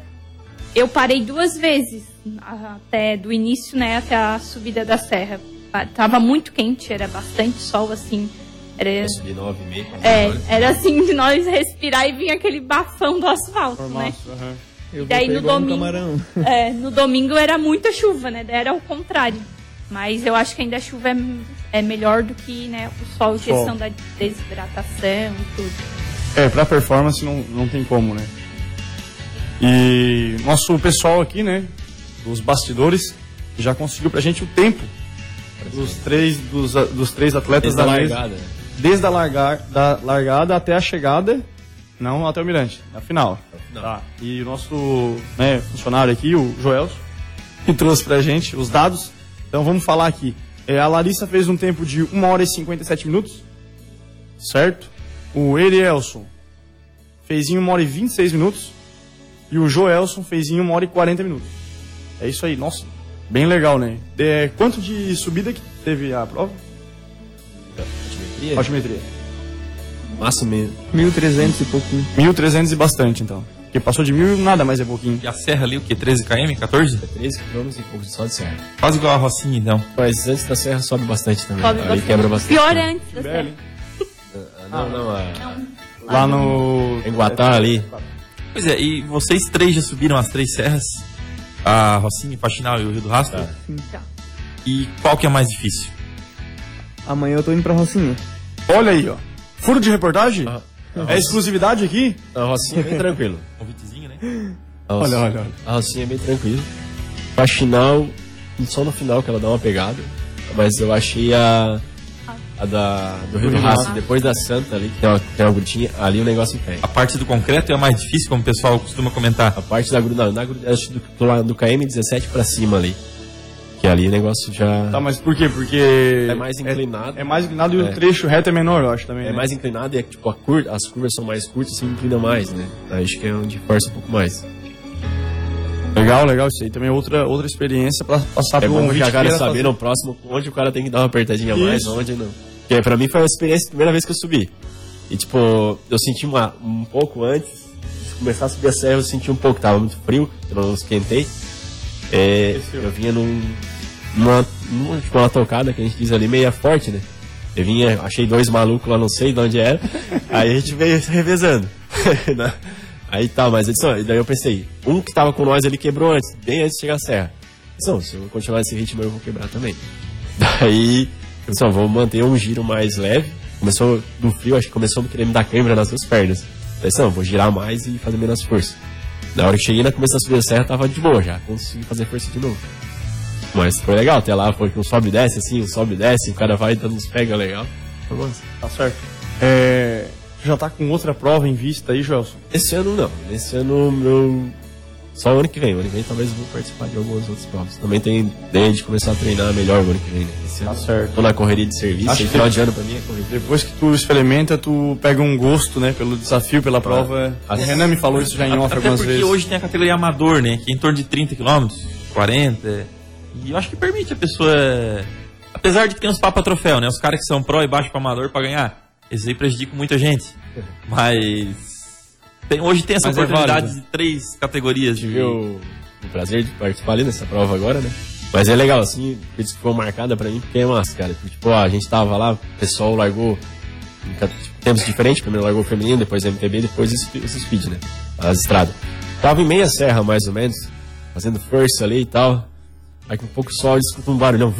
eu parei duas vezes, até do início, né, até a subida da serra. Ah, Tava muito quente, era bastante sol, assim. Era, De 9 e meia. é, era assim de nós respirar e vinha aquele bafão do asfalto, né? Formato, aham. Eu E daí no um domingo- camarão. É, no domingo era muita chuva, né? Era o contrário. Mas eu acho que ainda a chuva é, é melhor do que né, o sol, questão da desidratação e tudo. É, pra performance não, não tem como, né? E nosso pessoal aqui, né, dos bastidores, já conseguiu pra gente o tempo dos três, dos, dos três atletas Desde da mesa. largada. né? Desde a largar, da largada até a chegada, não até o Mirante, na final. Final. Tá. E o nosso né, funcionário aqui, o Joelson, que trouxe pra gente os dados. Então vamos falar aqui. É, a Larissa fez um tempo de 1 hora e 57 minutos, certo? O Erielson fez em 1 hora e 26 minutos. E o Joelson fez em 1 hora e 40 minutos. É isso aí, nossa, bem legal, né? É, quanto de subida que teve a prova? Altimetria? Altimetria. Máximo mesmo. 1.300 e pouquinho. 1.300 e bastante, então. Porque passou de mil nada mais é pouquinho. E a serra ali, o quê? 13 km? 14? 13 km e pouco só de serra. Quase igual a Rocinha, então. Mas antes da serra sobe bastante também. Sobe Aí bastante. quebra bastante. Pior é antes da serra. Ah, Não, não, a... Lá no. Em Guatá ali. Pois é, e vocês três já subiram as três serras? A Rocinha, Faxinal e o Rio do Rastro? Tá. Então, E qual que é mais difícil? Amanhã eu tô indo pra Rocinha. Olha aí, ó. Furo de reportagem? Ah, É exclusividade aqui? A Rocinha é bem tranquilo. Convitezinho, né? A Rocinha, Olha, olha, olha. A Rocinha é bem tranquilo. Faxinal, só no final que ela dá uma pegada. Mas eu achei a. A da, do Rio do Rastro, depois da Santa ali, que tem uma, tem uma grutinha, ali o negócio pega. A parte do concreto é a mais difícil, como o pessoal costuma comentar. A parte da gruta, na gruta, acho do, do, do KM17 pra cima ali. Que ali o negócio já. Tá, mas por quê? Porque. É mais inclinado. É, mais inclinado e o É. trecho reto é menor, eu acho também. É né? mais inclinado e é, tipo, a curva, as curvas são mais curtas e inclina mais, né? Acho que é onde força um pouco mais. Legal, legal. Isso aí também é outra, outra experiência pra passar É bom ouvinte já que cara saber fazer. no próximo onde o cara tem que dar uma apertadinha a mais, Isso. onde não. Porque pra mim foi uma experiência, a primeira vez que eu subi. E tipo, eu senti uma, um pouco antes de começar a subir a serra, eu senti um pouco, tava muito frio, eu não esquentei. É, Aqueceu. eu vinha num, numa, numa, tipo, uma tocada que a gente diz ali, meia forte, né? Eu vinha, achei dois malucos lá, não sei de onde era. aí a gente veio revezando. né? aí tá, mas edição, e daí eu pensei, um que tava com nós ali quebrou antes, bem antes de chegar a serra. Não, se eu continuar nesse ritmo eu vou quebrar também. Daí, ó, vou manter um giro mais leve. Começou do frio, acho que começou a querer me dar câimbra nas duas pernas. Não, vou girar mais e fazer menos força. Na hora que cheguei na começo da subida da serra, tava de boa já, consegui fazer força de novo. Mas foi legal, até lá foi que um sobe e desce, assim, um sobe e desce, o cara vai dando uns pega legal. Foi massa. Tá certo. É, já tá com outra prova em vista aí, Joelson? Esse ano não, esse ano meu. Só o ano que vem, o ano que vem talvez eu vou participar de algumas outras provas. Também tem ideia de começar a treinar melhor o ano que vem, né? Esse Tá ano certo. tô na correria de serviço, Acho e que- final de ano pra mim é corrida. Depois que tu experimenta, tu pega um gosto, né, pelo desafio, pela prova. Ah. O Renan me falou isso já em off algumas porque vezes. hoje tem a categoria amador, né? Que é em torno de 30 km, 40. E eu acho que permite a pessoa. Apesar de que tem uns papas troféu, né? Os caras que são pró e baixo para amador para ganhar. Esses aí prejudicam muita gente. Mas. tem- hoje tem essa Mas é oportunidade válido. de três categorias. De... tive o, o prazer de participar ali nessa prova agora, né? Mas é legal, assim, que foi marcada pra mim, porque é massa, cara. Tipo, ó, a gente tava lá, o pessoal largou em tipo, tempos diferentes, primeiro largou o feminino, depois MTB, depois esse speed, né? As estradas. Tava em meia serra, mais ou menos, fazendo força ali e tal. Aí com um pouco só eu escuto um barulhão,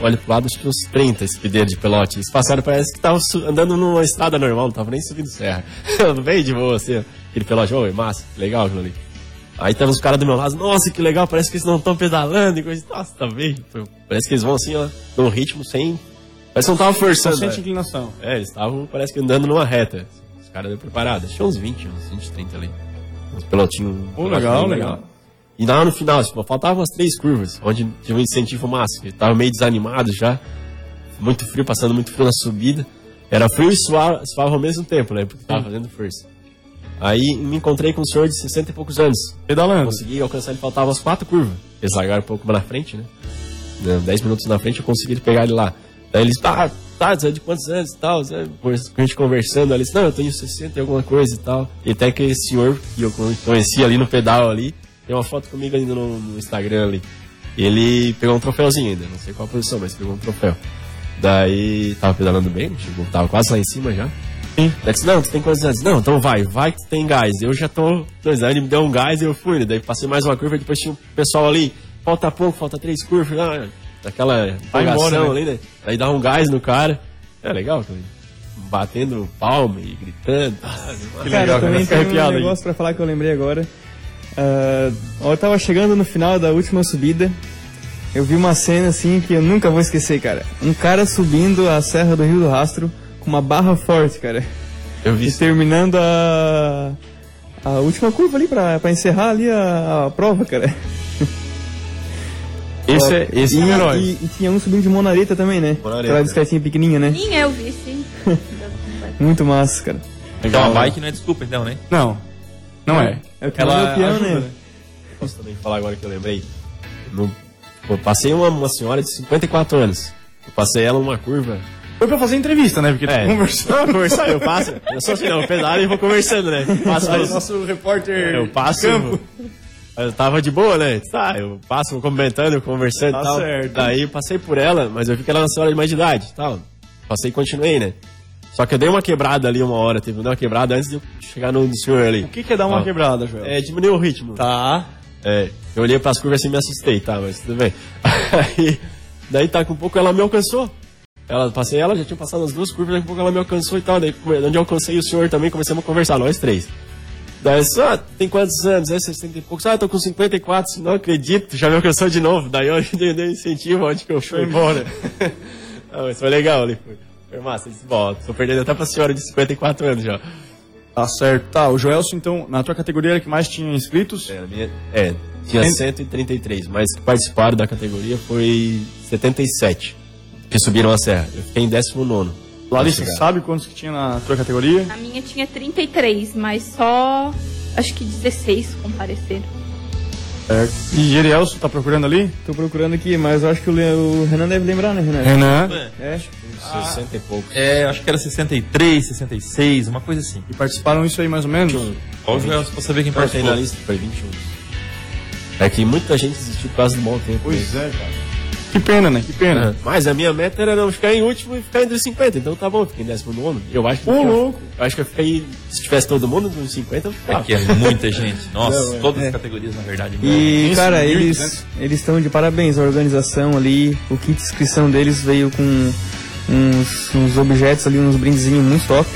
olha pro lado, acho que uns 30 speedeiros de pelote. Eles passaram, parece que estavam andando numa estrada normal, não tava nem subindo serra. Bem de boa, assim, aquele pelote, oi, massa, legal aquilo ali. Aí tava os caras do meu lado, nossa, que legal, parece que eles não estão pedalando e coisa. Nossa, tá bem. Parece que eles vão assim, ó, num ritmo sem. Parece que não tava forçando. Sente né? inclinação. É, eles estavam, parece que andando numa reta. Os caras deu preparado. Tinha uns 20, uns 20, 30 ali. Uns pelotinhos. Pô, legal, bem legal. E lá no final, tipo, faltavam umas três curvas, onde tinha um incentivo máximo. Ele tava meio desanimado já. Muito frio, passando muito frio na subida. Era frio e suave, suave ao mesmo tempo, né? Porque tava fazendo força. Aí me encontrei com um senhor de 60 e poucos anos. Pedalando. Consegui alcançar ele, faltavam as quatro curvas. Eles largaram um pouco mais na frente, né? Dez minutos na frente eu consegui pegar ele lá. Daí eles, ah, tá, você é de quantos anos e tal? A gente conversando, eles, não, eu tenho 60 e alguma coisa e tal. E até que esse senhor que eu conheci ali no pedal ali, tem uma foto comigo ainda no, no Instagram ali. Ele pegou um troféuzinho ainda, não sei qual posição, mas pegou um troféu. Daí tava pedalando bem, chegou, tava quase lá em cima já. Sim. Daí disse, não, tu tem quantos anos? Não, então vai, vai que tu tem gás. Eu já tô. Dois anos, ele me deu um gás e eu fui, né? Daí passei mais uma curva, depois tinha um pessoal ali, falta pouco, falta três curvas, ah, daquela empolgação embora, né? ali, né? Daí dá um gás no cara. É legal, cara. Batendo palma e gritando. Ah, Que Cara, legal, eu também cara. Arrepiado um aí. negócio pra falar que eu lembrei agora. Ah, eu tava chegando no final da última subida. Eu vi uma cena assim que eu nunca vou esquecer, cara. Um cara subindo a Serra do Rio do Rastro com uma barra forte, cara. Eu vi E isso. terminando a, a última curva ali pra, pra encerrar ali a, a prova, cara. Esse é, esse e, é herói. e, e tinha um subindo de monareta também, né? Monareta. Aquela bicicletinha pequenininha, né? Sim, eu vi, sim. Muito massa, cara. Então a bike não é desculpa, então, né? Não, não é. É o que Ela é o ajuda, né? Posso também falar agora que eu lembrei. No, pô, passei uma, uma senhora de 54 anos. Eu passei ela numa curva. Foi pra fazer entrevista, né? Porque É. tu conversou. Não, conversar, eu passo. Eu sou assim, não, eu pedalo e vou conversando, né? Passo Aí, os- nosso repórter eu passo. campo. Eu tava de boa, né? Tá, eu passo comentando, conversando Tá e tal. certo. Daí eu passei por ela, mas eu vi que ela era uma senhora de mais de idade e tal. Passei e continuei, né? Só que eu dei uma quebrada ali uma hora, teve uma quebrada antes de eu chegar no, senhor ali. O que, que é dar uma Ó. quebrada, Joel? É, diminuiu o ritmo. Tá. É, eu olhei pras curvas assim e me assustei, tá, mas tudo bem. Aí, daí tá com um pouco ela me alcançou. Ela, passei ela, já tinha passado as duas curvas, daqui a pouco ela me alcançou e tal. Daí, onde eu alcancei o senhor também, começamos a conversar, nós três. Daí, só, tem quantos anos? É 60 e poucos. Ah, tô com 54, não acredito, já me alcançou de novo. Daí eu dei, dei incentivo onde que eu fui. Embora. ah, mas foi legal ali, foi. Foi massa, eu disse, bom, tô perdendo até pra senhora de 54 anos já. Tá certo. Tá, o Joelson, então, na tua categoria era que mais tinha inscritos. É, a minha- é, tinha Tem- 133, mas que participaram da categoria foi 77, que subiram a serra. Eu fiquei em 19. Larissa, sabe quantos que tinha na tua categoria? Na minha tinha 33, mas só acho que 16 compareceram. Certo. E Gerielson, tá procurando ali? Tô procurando aqui, mas eu acho que o, Le- o Renan deve lembrar, né, Renan? Renan. É. 60 e poucos. É, acho que era 63, 66, uma coisa assim. E participaram isso aí mais ou menos? Olha o Joel, pra saber quem participou. na lista, foi 21. É que muita gente desistiu por causa do bom tempo. Pois é, cara. Que pena, né? Que pena. Aham. Mas a minha meta era não ficar em último e ficar entre os 50, então tá bom, fiquei em 19. Eu acho que. Ô, eu- louco. Eu acho que eu fiquei. Se tivesse todo mundo nos 50, eu É ficava. que é muita gente. Nossa, Não, é. todas É. as categorias, na verdade. E, Isso, cara, 1.200. eles eles estão de parabéns. A organização ali, o kit de inscrição deles veio com uns, uns objetos ali, uns brindezinhos muito top.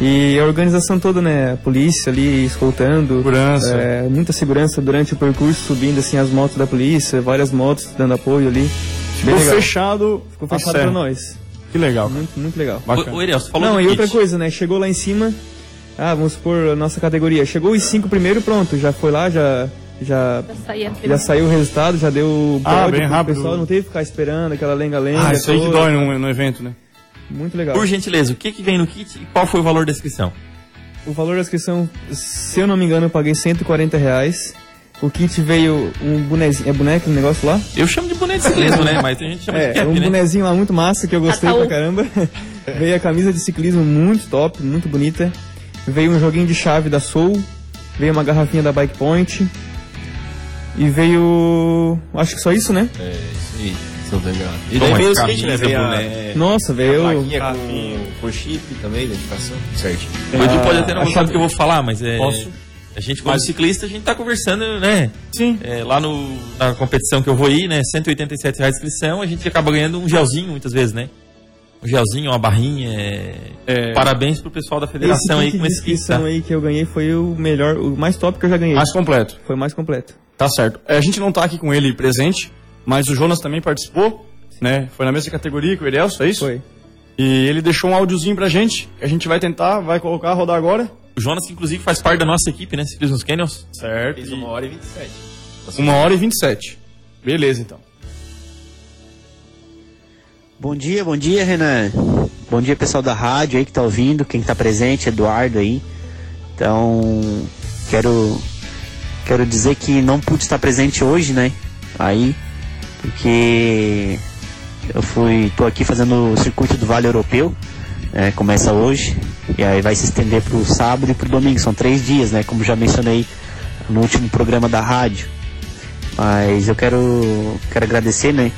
E a organização toda, né? A polícia ali escoltando. Segurança. é, muita segurança durante o percurso, subindo assim as motos da polícia, várias motos dando apoio ali. Ficou fechado. Ficou fechado pra nós. Que legal. Muito, muito legal. Bacana. O, o Ariel, falou Não, e kit. outra coisa, né? Chegou lá em cima. Ah, vamos supor a nossa categoria. Chegou os cinco primeiro, pronto. Já foi lá, já. Já, Já saiu o resultado, já deu o Ah, bem pro rápido. pessoal, não teve que ficar esperando aquela lenga-lenga. Ah, isso aí que dói no, no evento, né? Muito legal. Por gentileza, o que, que vem no kit e qual foi o valor da inscrição? O valor da inscrição, se eu não me engano, eu paguei 140 reais. O kit veio um bonezinho. É boneco o negócio lá? Eu chamo de boneco de ciclismo, né? Mas tem gente que chama de É, cap, um né? bonezinho lá muito massa que eu gostei Ataú. pra caramba. veio a camisa de ciclismo muito top, muito bonita. Veio um joguinho de chave da Soul. Veio uma garrafinha da Bike Point. E veio. Acho que só isso, né? É, isso aí. Tô enganado. E daí veio o skate, né? Veio a. Nossa, a veio. plaquinha Ah, com, com chip também, identificação. Certinho. O Edu pode até não a gostar do que eu vou falar, mas é. Posso? A gente, como ciclista, a gente tá conversando, né? Sim. É, lá no, na competição que eu vou ir, né? 187 reais de inscrição, a gente acaba ganhando um gelzinho muitas vezes, né? Um gelzinho, uma barrinha. é- É. Parabéns pro pessoal da federação aí com esse kit, tá? inscrição aí que eu ganhei foi o melhor, o mais top que eu já ganhei. Mais completo. Foi o mais completo. Tá certo. É, a gente não tá aqui com ele presente, mas o Jonas também participou, né? Foi na mesma categoria que o Edelso, é isso? Foi. E ele deixou um áudiozinho pra gente, que a gente vai tentar, vai colocar, rodar agora. O Jonas, que inclusive faz parte da nossa equipe, né? Ciclismo nos Canyons. Certo. Fez uma hora e 27. Uma hora e 27. Beleza, então. Bom dia, bom dia, Renan. Bom dia, pessoal da rádio aí que tá ouvindo, quem tá presente, Eduardo aí. Então, quero quero dizer que não pude estar presente hoje, né? Aí, porque eu fui, tô aqui fazendo o circuito do Vale Europeu, né? Começa hoje e aí vai se estender pro sábado e pro domingo. São três dias, né? Como já mencionei no último programa da rádio. Mas eu quero quero agradecer, né?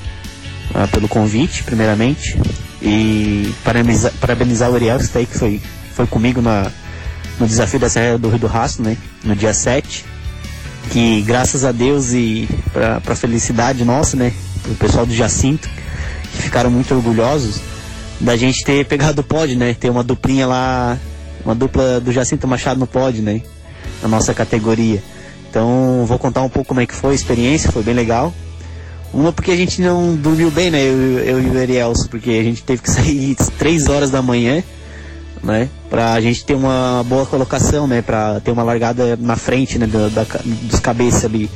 ah, pelo convite, primeiramente. E parabenizar, parabenizar o Ariel, que que foi, foi comigo na, no desafio da Serra do Rio do Rastro, né? No dia 7. Que graças a Deus e para felicidade nossa, né? O pessoal do Jacinto, que ficaram muito orgulhosos da gente ter pegado o pódio, né? Ter uma duplinha lá, uma dupla do Jacinto Machado no pódio, né? Na nossa categoria. Então, vou contar um pouco como é que foi a experiência, foi bem legal. Uma porque a gente não dormiu bem, né? Eu, eu e o Arielso, porque a gente teve que sair 3 horas da manhã, né? Pra gente ter uma boa colocação, né? Pra ter uma largada na frente, né? Da, da dos cabeças ali.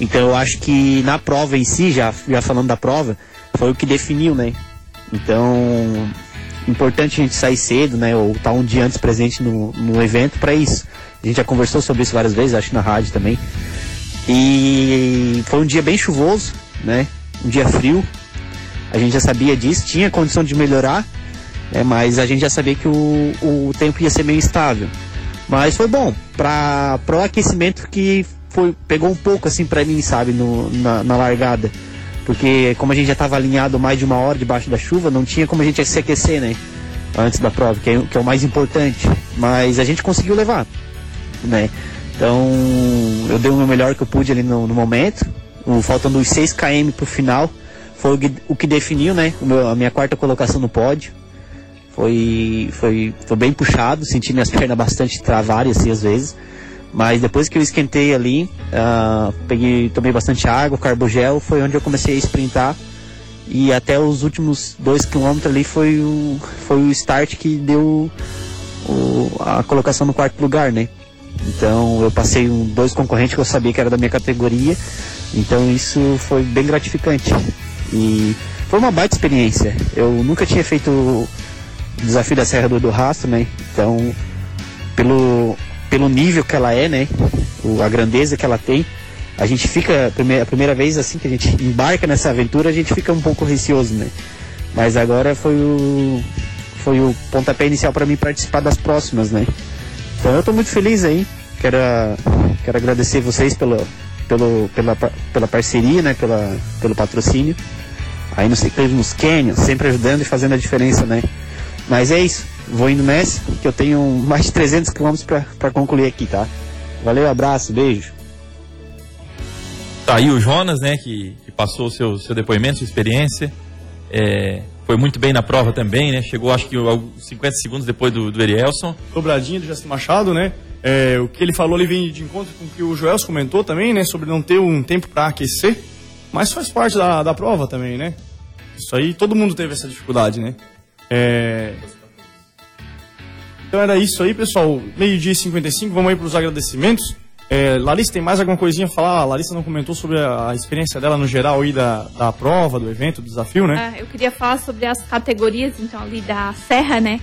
Então eu acho que na prova em si, já, já falando da prova, foi o que definiu, né? Então, importante a gente sair cedo, né? Ou estar um dia antes presente no, no evento para isso. A gente já conversou sobre isso várias vezes, acho na rádio também. E foi um dia bem chuvoso, né? Um dia frio. A gente já sabia disso, tinha condição de melhorar, né? mas a gente já sabia que o, o tempo ia ser meio instável. Mas foi bom para o aquecimento que foi, pegou um pouco assim para mim, sabe, no, na, na largada. Porque como a gente já estava alinhado mais de uma hora debaixo da chuva, não tinha como a gente se aquecer, né? Antes da prova, que é, que é o mais importante. Mas a gente conseguiu levar, né? Então, eu dei o meu melhor que eu pude ali no, no momento. O, faltando os 6 km pro final, foi o que, o que definiu, né? Meu- a minha quarta colocação no pódio. Foi, foi, foi bem puxado, senti minhas pernas bastante travarem assim às vezes. Mas depois que eu esquentei ali, ah, peguei, tomei bastante água, carbogel, foi onde eu comecei a sprintar. E até os últimos dois quilômetros ali foi o, foi o start que deu o- a colocação no quarto lugar, né? Então eu passei um, dois concorrentes que eu sabia que era da minha categoria. Então isso foi bem gratificante. E foi uma baita experiência. Eu nunca tinha feito desafio da Serra do, Rastro, né? Então, pelo, pelo nível que ela é, né? O, a grandeza que ela tem, a gente fica, a primeira, a primeira vez assim que a gente embarca nessa aventura, a gente fica um pouco receoso, né? Mas agora foi o, foi o pontapé inicial para mim participar das próximas, né? Então eu tô muito feliz aí. Quero, quero agradecer vocês pelo, pelo, pela, pela parceria, né? Pela, pelo patrocínio. Aí no Ciclismo nos Canyons, sempre ajudando e fazendo a diferença, né? Mas é isso. Vou indo nessa, que eu tenho mais de 300 km para concluir aqui, tá? Valeu, abraço, beijo. Tá aí o Jonas, né, que, que passou o seu, seu depoimento, sua experiência. É, foi muito bem na prova também, né? Chegou acho que alguns 50 segundos depois do, do Erielson. dobradinha do Jacinto Machado, né? É, o que ele falou ali vem de encontro com o que o Joels comentou também, né? Sobre não ter um tempo para aquecer. Mas faz parte da, da prova também, né? Isso aí, todo mundo teve essa dificuldade, né? É... Então era isso aí, pessoal. Meio-dia e 55, vamos aí para os agradecimentos. É, Larissa, tem mais alguma coisinha a falar? A Larissa não comentou sobre a, experiência dela no geral aí da, da prova, do evento, do desafio, né? Ah, eu queria falar sobre as categorias, então, ali da Serra, né?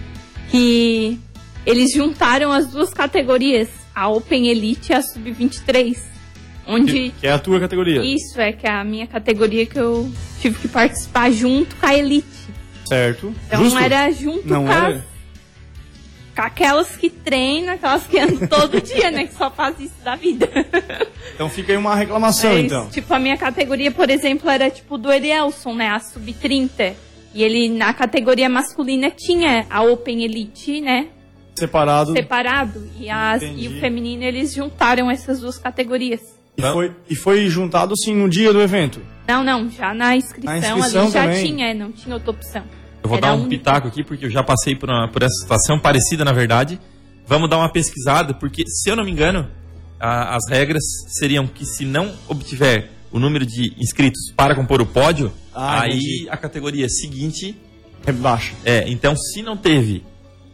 Que eles juntaram as duas categorias, a Open Elite e a Sub-23. Onde. Que é a tua categoria. Isso, é que é a minha categoria que eu tive que participar junto com a Elite. Certo. Então Justo? era junto Não com era? aquelas que treinam, aquelas que andam todo dia, né? Que só faz isso da vida. Então fica aí uma reclamação, Mas, então. Tipo, a minha categoria, por exemplo, era tipo do Elielson, né? A sub-30. E ele, na categoria masculina, tinha a Open Elite, né? Separado. Separado. E, as, Entendi. e o feminino, eles juntaram essas duas categorias. E foi, e foi juntado, assim, no dia do evento. Não, não, já na inscrição, Na inscrição ali já também. tinha, não tinha outra opção. Eu vou Era dar um único. pitaco aqui, porque eu já passei por, uma- por essa situação parecida, na verdade. Vamos dar uma pesquisada, porque, se eu não me engano, a- as regras seriam que se não obtiver o número de inscritos para compor o pódio, Ah, aí entendi. a categoria seguinte Rebaixa. é. Então, se não teve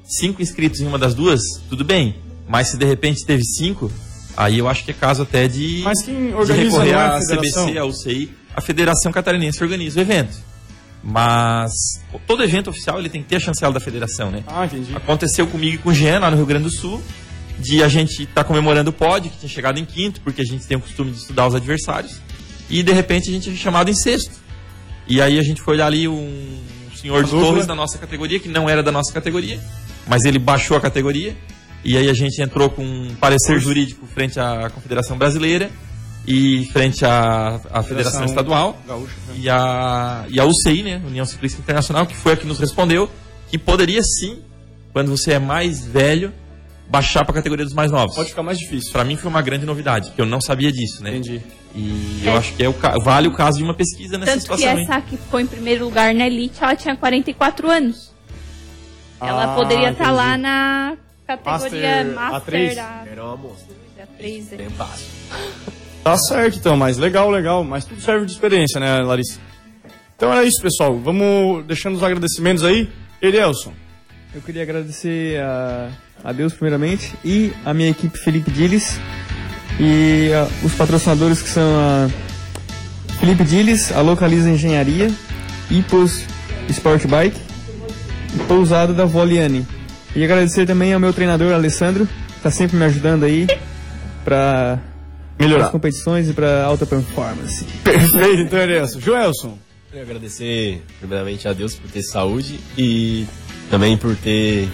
cinco inscritos em uma das duas, tudo bem. Mas se de repente teve cinco, aí eu acho que é caso até de, Mas quem de organiza recorrer não é a à federação? CBC, à UCI, a Federação Catarinense organiza o evento. Mas todo evento oficial ele tem que ter a chancela da federação, né? Ah, entendi. Aconteceu comigo e com o Jean lá no Rio Grande do Sul, de a gente estar comemorando o pódio, que tinha chegado em quinto, porque a gente tem o costume de estudar os adversários, e de repente a gente é chamado em sexto. E aí a gente foi olhar ali um senhor de. Torres da nossa categoria, que não era da nossa categoria, mas ele baixou a categoria, e aí a gente entrou com um parecer jurídico frente à Confederação Brasileira e frente à, à Federação Estadual Gaúcha. né? e a, e a UCI, né, União Ciclista Internacional, que foi a que nos respondeu que poderia sim, quando você é mais velho, baixar para a categoria dos mais novos. Pode ficar mais difícil. Para mim foi uma grande novidade, porque eu não sabia disso, né? Entendi. E É. eu acho que é o, vale o caso de uma pesquisa nessa Tanto que situação. hein? essa que ficou em primeiro lugar na Elite, ela tinha 44 anos. Ela Ah, poderia estar entendi. lá na categoria Master Master, A3? a, Era uma moça. a 3. é. Tem passo. Tá certo, então, mas legal, legal. Mas tudo serve de experiência, né, Larissa? Então era isso, pessoal. Vamos deixando os agradecimentos aí. Elielson. Eu queria agradecer a, a Deus primeiramente e a minha equipe Felipe Diles e a- os patrocinadores que são a Felipe Diles, a Localiza Engenharia, Ipos Sport Bike e Pousada da Voliane. E agradecer também ao meu treinador Alessandro, que tá sempre me ajudando aí para Melhorar. as competições e para alta performance. Perfeito, então, Elielson. Joelson. Queria agradecer, primeiramente, a Deus por ter saúde e também por ter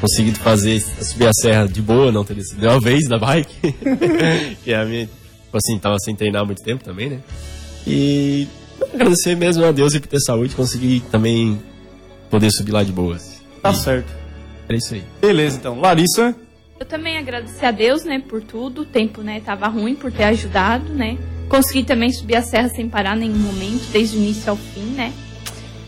conseguido fazer subir a serra de boa, não ter descido uma vez da bike. que é a minha, tipo assim, tava sem treinar há muito tempo também, né? E agradecer mesmo a Deus e por ter saúde, conseguir também poder subir lá de boas. Tá certo. É isso aí. Beleza, então. Larissa. Eu também agradecer a Deus, né, por tudo. O tempo, né, tava ruim por ter ajudado, né. Consegui também subir a serra sem parar em nenhum momento, desde o início ao fim, né.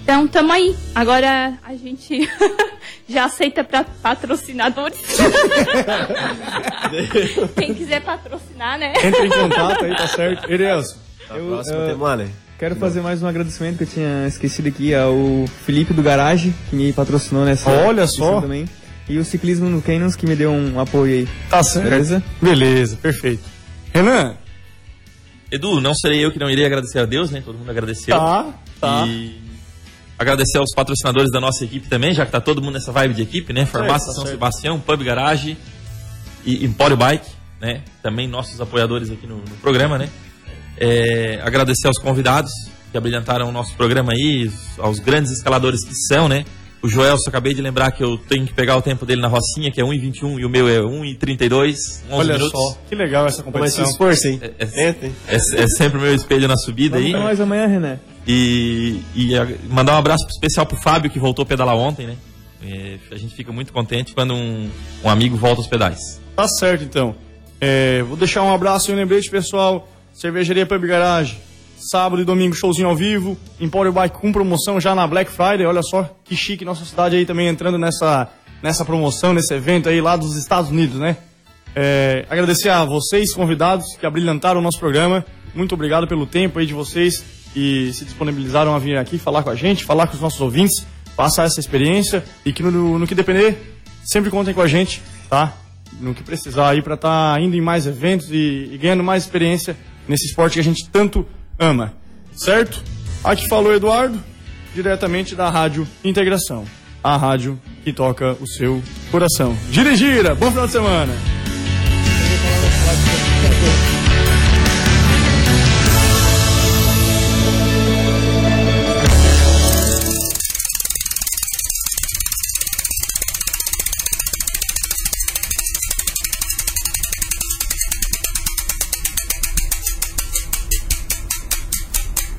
Então, tamo aí. Agora a gente já aceita para patrocinadores. Quem quiser patrocinar, né? Entra em contato aí, tá certo. A Eu, próxima né? Quero fazer mais um agradecimento que eu tinha esquecido aqui ao Felipe do Garage, que me patrocinou nessa Olha só. também. E o Ciclismo no Canyons, que me deu um apoio aí. Tá certo. Beleza? Beleza, perfeito. Renan. Edu, não serei eu que não irei agradecer a Deus, né? Todo mundo agradeceu. Tá, tá. E agradecer aos patrocinadores da nossa equipe também, já que tá todo mundo nessa vibe de equipe, né? Farmácia tá São certo. Sebastião, Pub Garage e Empório Bike, né? Também nossos apoiadores aqui no, no programa, né? É, agradecer aos convidados que abrilhantaram o nosso programa aí, aos grandes escaladores que são, né? O Joel, só acabei de lembrar que eu tenho que pegar o tempo dele na Rocinha, que é 1,21 e o meu é 1,32, 11 Olha minutos. só, que legal essa Mas se competição. esforço, hein? É, é- é, é sempre o meu espelho na subida aí. Vamos nós amanhã, René. E, e a- mandar um abraço especial pro Fábio, que voltou a pedalar ontem, né? É, a gente fica muito contente quando um, um amigo volta aos pedais. Tá certo, então. É, vou deixar um abraço e um lembrete, pessoal. Cervejaria Pub Garage. Sábado e domingo, showzinho ao vivo. Empório Bike com promoção já na Black Friday. Olha só que chique nossa cidade aí também entrando nessa, nessa promoção, nesse evento aí lá dos Estados Unidos, né? É, agradecer a vocês, convidados, que abrilhantaram o nosso programa. Muito obrigado pelo tempo aí de vocês e se disponibilizaram a vir aqui falar com a gente, falar com os nossos ouvintes, passar essa experiência e que no, no que depender, sempre contem com a gente, tá? No que precisar aí para estar indo em mais eventos e, e ganhando mais experiência nesse esporte que a gente tanto ama, certo? Aqui falou Eduardo, diretamente da Rádio Integração, a rádio que toca o seu coração. Gira gira, bom final de semana!